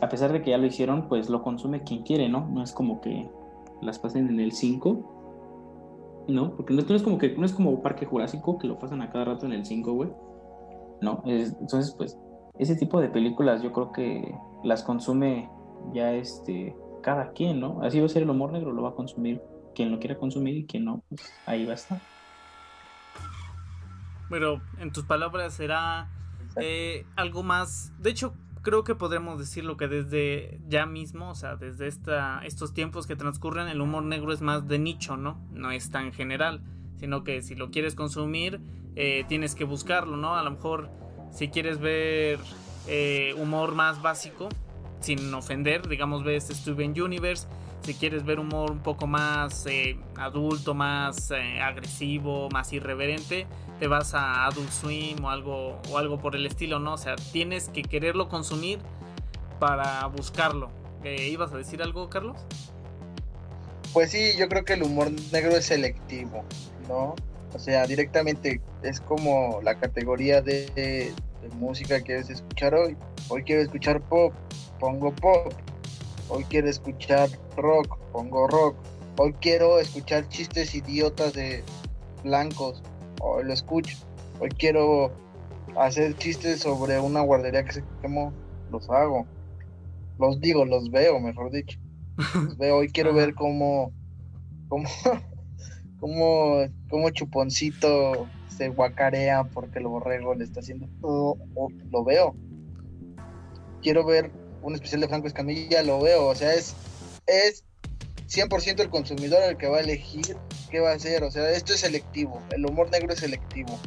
Speaker 3: a pesar de que ya lo hicieron, pues lo consume quien quiere, ¿no? No es como que las pasen en el 5, ¿no? Porque no, no es como que no es como Parque Jurásico que lo pasan a cada rato en el 5, güey. No, Es- entonces pues ese tipo de películas yo creo que las consume ya este cada quien, ¿no? Así va a ser el humor negro, lo va a consumir quien lo quiera consumir y quien no, pues ahí va a estar.
Speaker 1: Pero en tus palabras será eh, algo más. De hecho, creo que podremos decirlo que desde ya mismo, o sea, desde esta, estos tiempos que transcurren, el humor negro es más de nicho, ¿no? No es tan general, sino que si lo quieres consumir, eh, tienes que buscarlo, ¿no? A lo mejor si quieres ver eh, humor más básico, sin ofender, digamos, ves Steven Universe. Si quieres ver humor un poco más eh, adulto, más eh, agresivo, más irreverente, te vas a Adult Swim o algo, o algo por el estilo, ¿no? O sea, tienes que quererlo consumir para buscarlo. ¿Ibas a decir algo, Carlos?
Speaker 4: Pues sí, yo creo que el humor negro es selectivo, ¿no? O sea, directamente es como la categoría de, de música que quieres escuchar hoy. Hoy quiero escuchar pop, pongo pop. Hoy quiero escuchar rock, pongo rock. Hoy quiero escuchar chistes idiotas de blancos, hoy lo escucho. Hoy quiero hacer chistes sobre una guardería que se quemó, los hago. Los digo, los veo, mejor dicho. Los veo. Hoy quiero ver cómo, cómo, cómo, cómo Chuponcito se guacarea porque el borrego le está haciendo. Oh, lo veo. Quiero ver un especial de Franco Escamilla, lo veo. O sea, es, es 100% el consumidor el que va a elegir qué va a hacer. O sea, esto es selectivo. El humor negro es selectivo.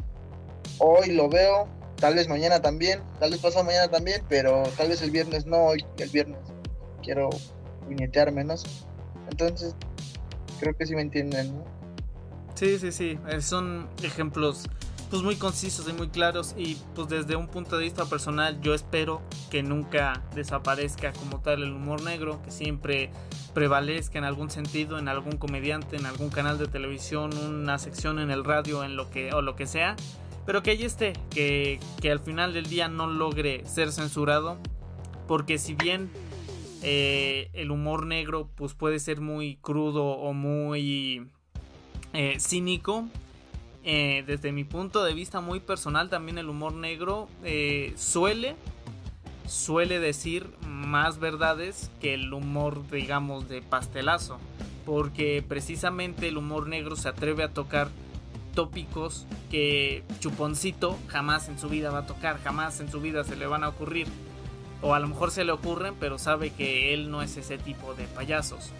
Speaker 4: Hoy lo veo, tal vez mañana también, tal vez pasado mañana también, pero tal vez el viernes no, hoy el viernes quiero puñetear menos. Entonces, creo que sí me entienden, ¿no?
Speaker 1: Sí, sí, sí. Son ejemplos pues muy concisos y muy claros y pues desde un punto de vista personal yo espero que nunca desaparezca como tal el humor negro, que siempre prevalezca en algún sentido, en algún comediante, en algún canal de televisión, una sección en el radio, en lo que o lo que sea, pero que ahí esté, que, que al final del día no logre ser censurado, porque si bien eh, el humor negro pues puede ser muy crudo o muy eh, cínico. Eh, desde mi punto de vista muy personal, también el humor negro eh, suele, suele decir más verdades que el humor, digamos, de pastelazo. Porque precisamente el humor negro se atreve a tocar tópicos que Chuponcito jamás en su vida va a tocar, jamás en su vida se le van a ocurrir. O a lo mejor se le ocurren, pero sabe que él no es ese tipo de payasos.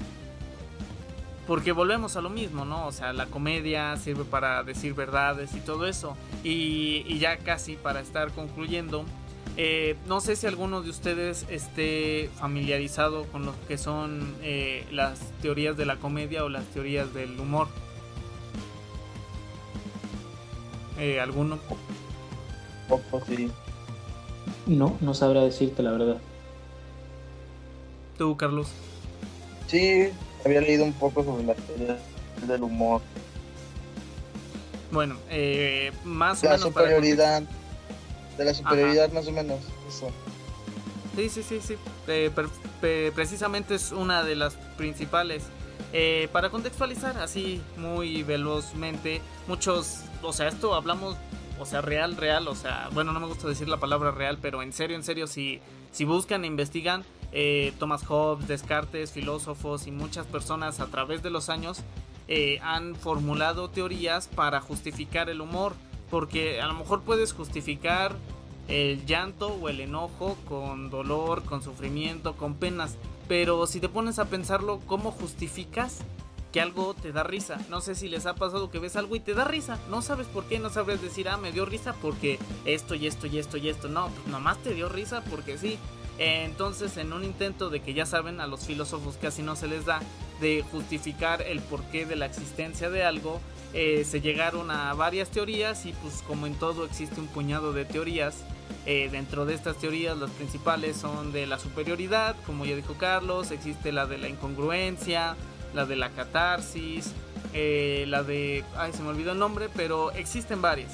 Speaker 1: Porque volvemos a lo mismo, ¿no? O sea, la comedia sirve para decir verdades y todo eso. Y, y ya casi para estar concluyendo, eh, no sé si alguno de ustedes esté familiarizado con lo que son eh, las teorías de la comedia o las teorías del humor. Eh, ¿Alguno?
Speaker 4: Poco sí.
Speaker 3: No, no sabrá decirte la verdad.
Speaker 1: ¿Tú, Carlos?
Speaker 4: Sí, había leído un poco sobre las teorías del humor.
Speaker 1: Bueno, eh, más o
Speaker 4: La
Speaker 1: menos para
Speaker 4: superioridad. De la superioridad, más o menos. Eso.
Speaker 1: Sí, sí, sí, sí. Eh, precisamente es una de las principales. Eh, para contextualizar así muy velozmente, muchos, o sea, esto hablamos, o sea, real, real, o sea, bueno, no me gusta decir la palabra real, pero en serio, en serio, si, si buscan e investigan, eh, Thomas Hobbes, Descartes, filósofos y muchas personas a través de los años eh, han formulado teorías para justificar el humor, porque a lo mejor puedes justificar el llanto o el enojo con dolor, con sufrimiento, con penas, pero si te pones a pensarlo, ¿cómo justificas que algo te da risa? No sé si les ha pasado que ves algo y te da risa, no sabes por qué, no sabes decir, ah, me dio risa porque esto y esto y esto y esto, no, pues nomás te dio risa porque sí. Entonces, en un intento de que ya saben, a los filósofos casi no se les da de justificar el porqué de la existencia de algo, eh, se llegaron a varias teorías y pues como en todo existe un puñado de teorías. Eh, dentro de estas teorías las principales son de la superioridad, como ya dijo Carlos, existe la de la incongruencia, la de la catarsis, eh, la de... Ay, se me olvidó el nombre, pero existen varias.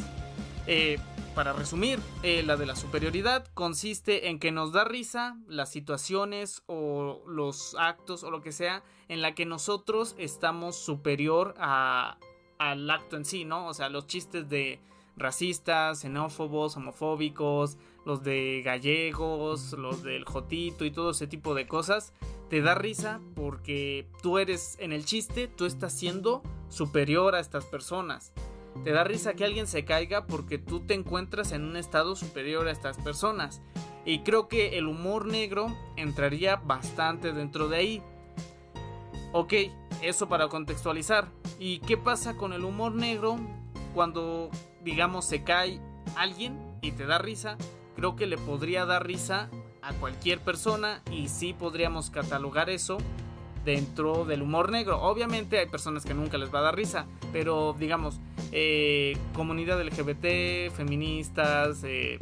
Speaker 1: Para resumir, eh, la de la superioridad consiste en que nos da risa las situaciones o los actos o lo que sea en la que nosotros estamos superior al acto en sí, ¿no? O sea, los chistes de racistas, xenófobos, homofóbicos, los de gallegos, los del jotito y todo ese tipo de cosas, te da risa porque tú eres en el chiste, tú estás siendo superior a estas personas. Te da risa que alguien se caiga porque tú te encuentras en un estado superior a estas personas. Y creo que el humor negro entraría bastante dentro de ahí. Ok, eso para contextualizar. ¿Y qué pasa con el humor negro cuando, digamos, se cae alguien y te da risa? Creo que le podría dar risa a cualquier persona y sí podríamos catalogar eso dentro del humor negro. Obviamente hay personas que nunca les va a dar risa, pero digamos, eh, comunidad LGBT, feministas, eh,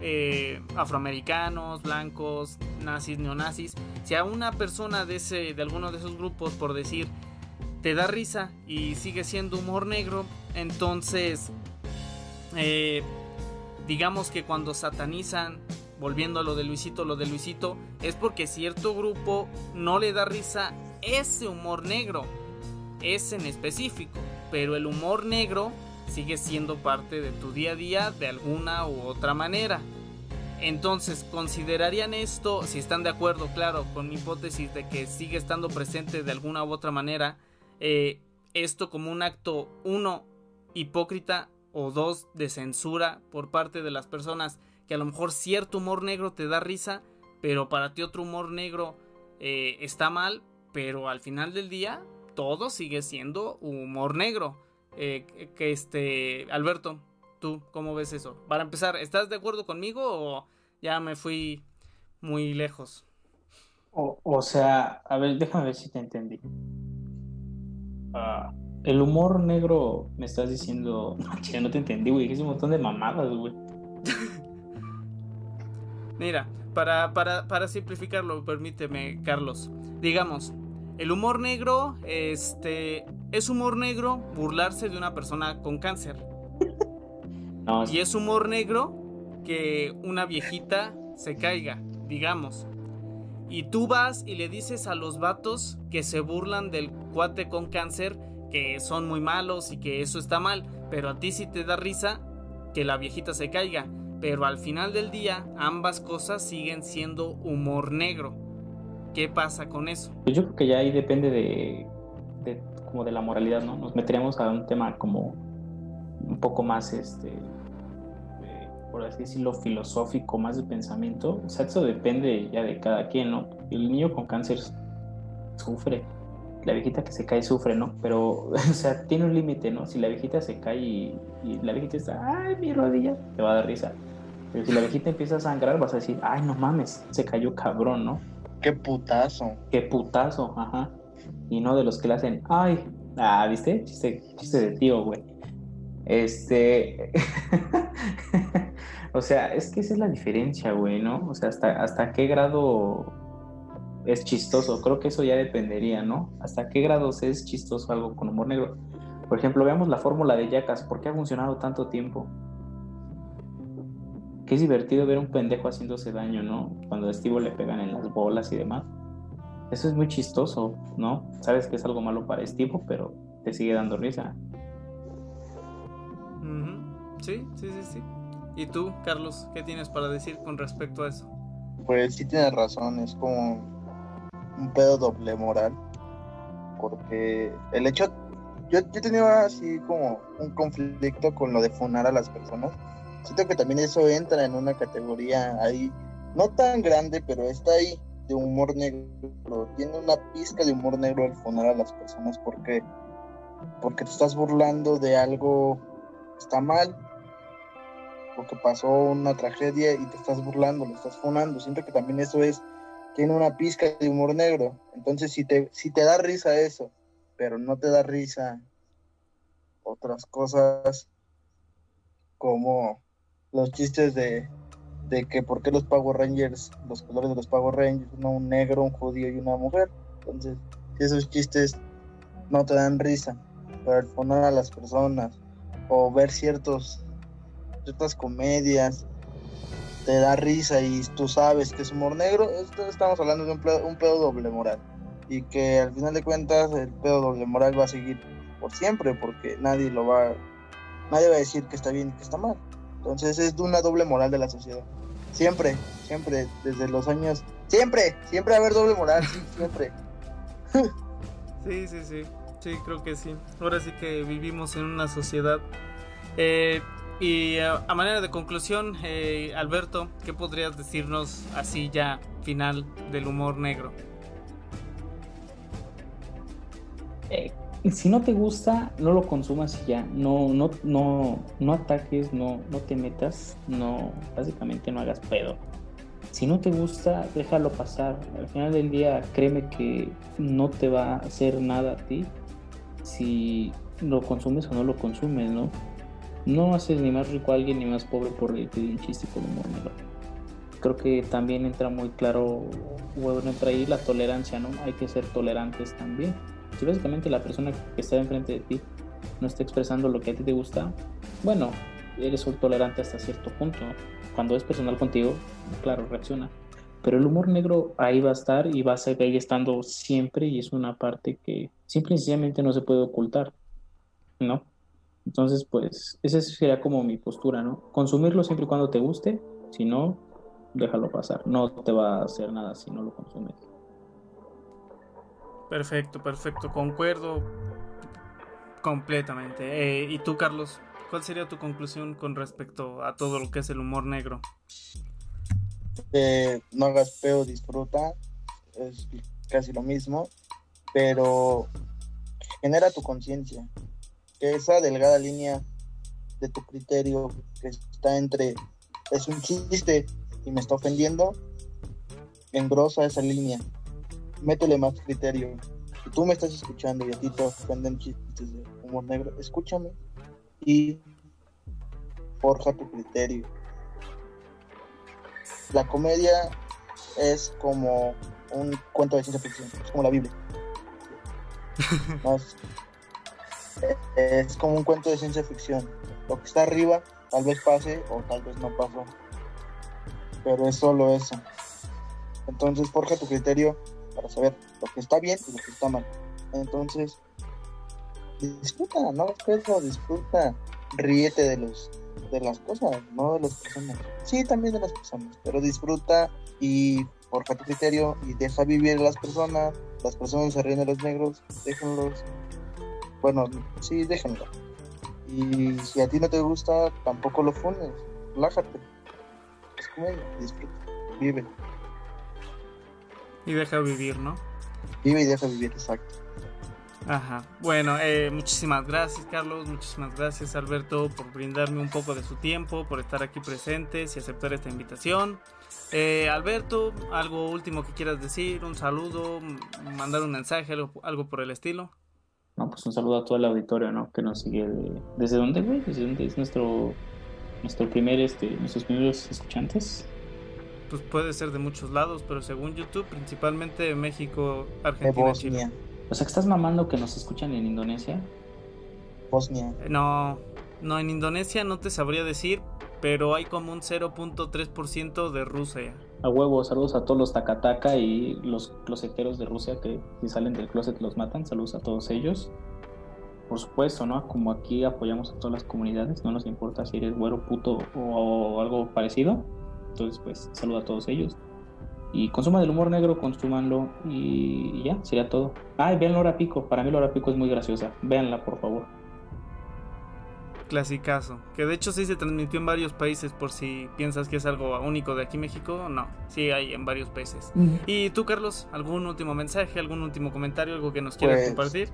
Speaker 1: eh, afroamericanos, blancos, nazis, neonazis, si a una persona de, ese, de alguno de esos grupos, por decir, te da risa y sigue siendo humor negro, entonces, digamos que cuando satanizan volviendo a lo de Luisito, lo de Luisito, es porque cierto grupo no le da risa ese humor negro, ese en específico, pero el humor negro sigue siendo parte de tu día a día de alguna u otra manera. Entonces, ¿considerarían esto, si están de acuerdo, claro, con mi hipótesis de que sigue estando presente de alguna u otra manera, eh, esto como un acto, uno, hipócrita o dos, de censura por parte de las personas que a lo mejor cierto humor negro te da risa, pero para ti otro humor negro eh, está mal, pero al final del día todo sigue siendo humor negro. Eh, que este, Alberto, ¿tú cómo ves eso? Para empezar, ¿estás de acuerdo conmigo o ya me fui muy lejos?
Speaker 3: O, sea, a ver, déjame ver si te entendí. Ah, el humor negro, me estás diciendo. No, no te entendí, güey. Es un montón de mamadas, güey.
Speaker 1: Mira, para, para, para simplificarlo, permíteme, Carlos. Digamos, el humor negro, este, es humor negro burlarse de una persona con cáncer. Y es humor negro que una viejita se caiga, digamos. Y tú vas y le dices a los vatos que se burlan del cuate con cáncer que son muy malos y que eso está mal, pero a ti sí te da risa que la viejita se caiga. Pero al final del día ambas cosas siguen siendo humor negro. ¿Qué pasa con eso?
Speaker 3: Pues yo creo que ya ahí depende de, como de la moralidad, ¿no? Nos meteríamos a un tema como un poco más, este, eh, por así decirlo, filosófico, más de pensamiento. O sea, eso depende ya de cada quien, ¿no? El niño con cáncer sufre, la viejita que se cae sufre, ¿no? Pero, o sea, tiene un límite, ¿no? Si la viejita se cae y, y, la viejita está, ay, mi rodilla, te va a dar risa. Pero si la viejita empieza a sangrar, vas a decir, ay, no mames, se cayó cabrón, ¿no?
Speaker 4: Qué putazo.
Speaker 3: Qué putazo, ajá. Y no de los que le hacen, ay, ah, ¿viste? Chiste, chiste de tío, güey. Este. o sea, es que esa es la diferencia, güey, ¿no? O sea, hasta, hasta qué grado es chistoso. Creo que eso ya dependería, ¿no? Hasta qué grado es chistoso algo con humor negro. Por ejemplo, veamos la fórmula de Jackass. ¿Por qué ha funcionado tanto tiempo? Que es divertido ver un pendejo haciéndose daño, ¿no? Cuando a Steve le pegan en las bolas y demás. Eso es muy chistoso, ¿no? Sabes que es algo malo para Steve, pero te sigue dando risa.
Speaker 1: Sí, sí, sí, sí. ¿Y tú, Carlos, qué tienes para decir con respecto a eso?
Speaker 4: Pues sí tienes razón, es como un pedo doble moral. Porque el hecho, yo, yo he tenido así como un conflicto con lo de funar a las personas. Siento que también eso entra en una categoría ahí, no tan grande, pero está ahí, de humor negro. Tiene una pizca de humor negro el funar a las personas porque, porque te estás burlando de algo que está mal, porque pasó una tragedia y te estás burlando, lo estás funando. Siento que también eso es, tiene una pizca de humor negro. Entonces, si te, si te da risa eso, pero no te da risa otras cosas como los chistes de, de que por qué los Power Rangers, los colores de los Power Rangers, uno un negro, un judío y una mujer. Entonces, esos chistes no te dan risa, pero fonar a las personas o ver ciertos ciertas comedias, te da risa y tú sabes que es humor negro, estamos hablando de un pedo, un pedo doble moral. Y que al final de cuentas el pedo doble moral va a seguir por siempre, porque nadie lo va, nadie va a decir que está bien y que está mal. Entonces es de una doble moral de la sociedad. Siempre, siempre, desde los años, siempre, siempre va a haber doble moral, sí, siempre.
Speaker 1: Sí, sí, sí, sí, creo que sí. Ahora sí que vivimos en una sociedad. Eh, y a, a manera de conclusión, eh, Alberto, ¿qué podrías decirnos así ya final del humor negro?
Speaker 3: Eh, si no te gusta, no lo consumas y ya. No, no, no, no ataques, no, no te metas, no, básicamente no hagas pedo. Si no te gusta, déjalo pasar. Al final del día, créeme que no te va a hacer nada a ti si lo consumes o no lo consumes, ¿no? No haces ni más rico a alguien ni más pobre por reírte de un chiste con humor negro. Creo que también entra muy claro, bueno, entra ahí la tolerancia, ¿no? Hay que ser tolerantes también. Si básicamente la persona que está enfrente de ti no está expresando lo que a ti te gusta, bueno, eres tolerante hasta cierto punto. Cuando es personal contigo, claro, reacciona. Pero el humor negro ahí va a estar y va a seguir estando siempre y es una parte que simple y sencillamente no se puede ocultar, ¿no? Entonces, pues, esa sería como mi postura, ¿no? Consumirlo siempre y cuando te guste, si no, déjalo pasar. No te va a hacer nada si no lo consumes.
Speaker 1: Perfecto, perfecto, concuerdo completamente. Eh, ¿Y tú, Carlos? ¿Cuál sería tu conclusión con respecto a todo lo que es el humor negro?
Speaker 4: No hagas peo, disfruta, es casi lo mismo, pero genera tu conciencia, que esa delgada línea de tu criterio que está entre es un chiste y me está ofendiendo, engrosa esa línea, métele más criterio. Si tú me estás escuchando y a ti te ofenden chistes de humor negro, escúchame y forja tu criterio. La comedia es como un cuento de ciencia ficción, es como la Biblia. Es como un cuento de ciencia ficción. Lo que está arriba tal vez pase o tal vez no pasó. Pero es solo eso. Entonces forja tu criterio para saber lo que está bien y lo que está mal. Entonces, disfruta, no eso, disfruta, ríete de los de las cosas, no de las personas. Sí, también de las personas, pero disfruta y forja tu criterio y deja vivir a las personas. Las personas se ríen de los negros, déjenlos. Bueno, sí, déjenlo. Y si a ti no te gusta, tampoco lo funes, relájate. Es comedia, disfruta, vive.
Speaker 1: Y deja vivir, ¿no?
Speaker 4: Vive y deja vivir, exacto.
Speaker 1: Ajá. Bueno, eh, muchísimas gracias, Carlos. Muchísimas gracias, Alberto, por brindarme un poco de su tiempo, por estar aquí presentes y aceptar esta invitación. Eh, Alberto, algo último que quieras decir, un saludo, mandar un mensaje, algo, algo, por el estilo.
Speaker 3: No, pues un saludo a todo el auditorio, ¿no? Que nos sigue de... ¿Desde dónde, güey? ¿Desde dónde es nuestro, nuestro primer, este, nuestros primeros escuchantes?
Speaker 1: Pues puede ser de muchos lados, pero según YouTube, principalmente México, Argentina, Chile.
Speaker 3: O sea, que estás mamando que nos escuchan en Indonesia.
Speaker 4: Bosnia.
Speaker 1: No, no, en Indonesia no te sabría decir, pero hay como un 0.3% de Rusia.
Speaker 3: A huevo, saludos a todos los Takataka y los closeteros de Rusia que si salen del closet los matan. Saludos a todos ellos. Por supuesto, ¿no? Como aquí apoyamos a todas las comunidades, no nos importa si eres güero, puto o, o algo parecido. Entonces, pues, saludo a todos ellos. Y consuman el humor negro, consúmanlo y ya, sería todo. Ay, vean Laura Pico. Para mí Laura Pico es muy graciosa. Véanla, por favor.
Speaker 1: Clasicazo. Que de hecho sí se transmitió en varios países por si piensas que es algo único de aquí México. No, sí hay en varios países. ¿Y tú, Carlos? ¿Algún último mensaje, algún último comentario, algo que nos quieras
Speaker 4: Pues,
Speaker 1: compartir?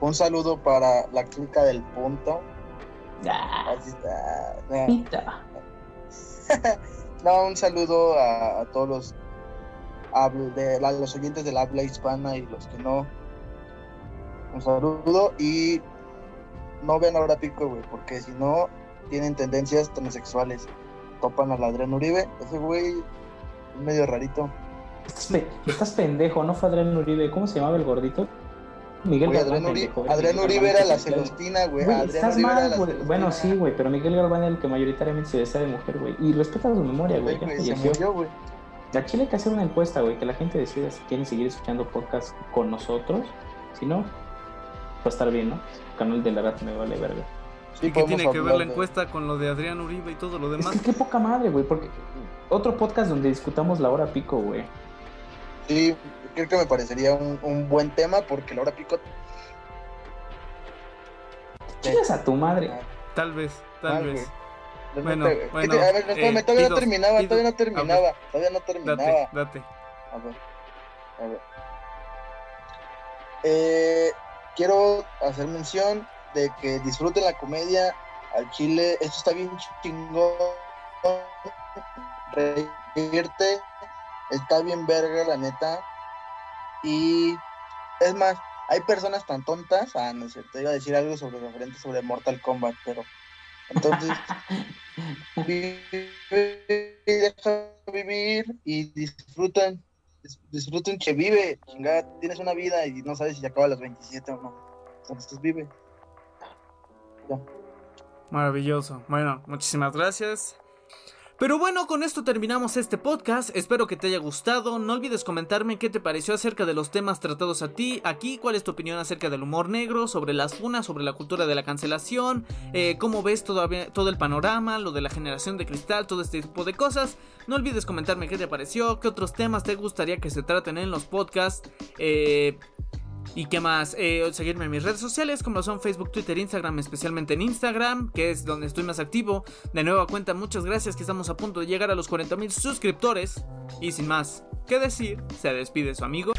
Speaker 4: Un saludo para la clínica del punto.
Speaker 3: Ah,
Speaker 4: Así está.
Speaker 3: Pita.
Speaker 4: No, un saludo a, a todos los, habl- de, la- los oyentes del habla hispana y los que no. Un saludo y no vean ahora pico, güey, porque si no tienen tendencias transexuales. Topan al Adrián Uribe, ese güey es medio rarito.
Speaker 3: Estás, estás pendejo, ¿no fue Adrián Uribe? ¿Cómo se llamaba el gordito? Miguel Galván,
Speaker 4: Adrián, Uribe era la Celestina, güey.
Speaker 3: Estás
Speaker 4: Uribe era
Speaker 3: mal, güey. Bueno, sí, güey, pero Miguel Galván es el que mayoritariamente se desea de mujer, güey. Y respeta su memoria, güey. Ya
Speaker 4: güey, se
Speaker 3: falleció.
Speaker 4: murió, güey.
Speaker 3: Aquí hay que hacer una encuesta, güey, que la gente decida si quieren seguir escuchando podcast con nosotros. Si no, va a estar bien, ¿no? El canal de la rat me vale verga.
Speaker 4: Sí,
Speaker 1: ¿Y qué tiene que ver la
Speaker 4: de-
Speaker 1: encuesta con lo de Adrián Uribe y todo lo
Speaker 3: Es
Speaker 1: demás?
Speaker 3: que qué poca madre, güey, porque otro podcast donde discutamos la hora pico, güey.
Speaker 4: Sí, creo que me parecería un, un buen tema porque la hora pico.
Speaker 3: Chingas a tu madre.
Speaker 1: Tal vez, tal vez. Bueno,
Speaker 4: no te- ¿qué
Speaker 1: bueno,
Speaker 4: te- a ver, espérame,
Speaker 1: eh,
Speaker 4: todavía no terminaba, todavía no
Speaker 1: ver.
Speaker 4: terminaba, todavía no terminaba.
Speaker 1: Date, date.
Speaker 4: A ver, a ver. Eh, quiero hacer mención de que disfruten la comedia al chile. Esto está bien chingón. Reírte. Está bien verga, la neta. Y es más, hay personas tan tontas. Ah, no es cierto. Iba a decir algo sobre referente sobre Mortal Kombat, pero. Entonces, vive, deja vivir y disfrutan. dis- Disfruten que vive. Chingada, tienes una vida y no sabes si se acaba a los 27 o no. Entonces vive.
Speaker 1: Maravilloso. Bueno, muchísimas gracias. Pero bueno, con esto terminamos este podcast. Espero que te haya gustado. No olvides comentarme qué te pareció acerca de los temas tratados a ti aquí, cuál es tu opinión acerca del humor negro, sobre las funas, sobre la cultura de la cancelación, eh, cómo ves todavía, todo el panorama, lo de la generación de cristal, todo este tipo de cosas. No olvides comentarme qué te pareció, qué otros temas te gustaría que se traten en los podcasts. Eh, ¿Y qué más? Eh, seguirme en mis redes sociales como son Facebook, Twitter, Instagram, especialmente en Instagram, que es donde estoy más activo. De nueva cuenta, muchas gracias que estamos a punto de llegar a los 40 mil suscriptores. Y sin más que decir, se despide su amigo.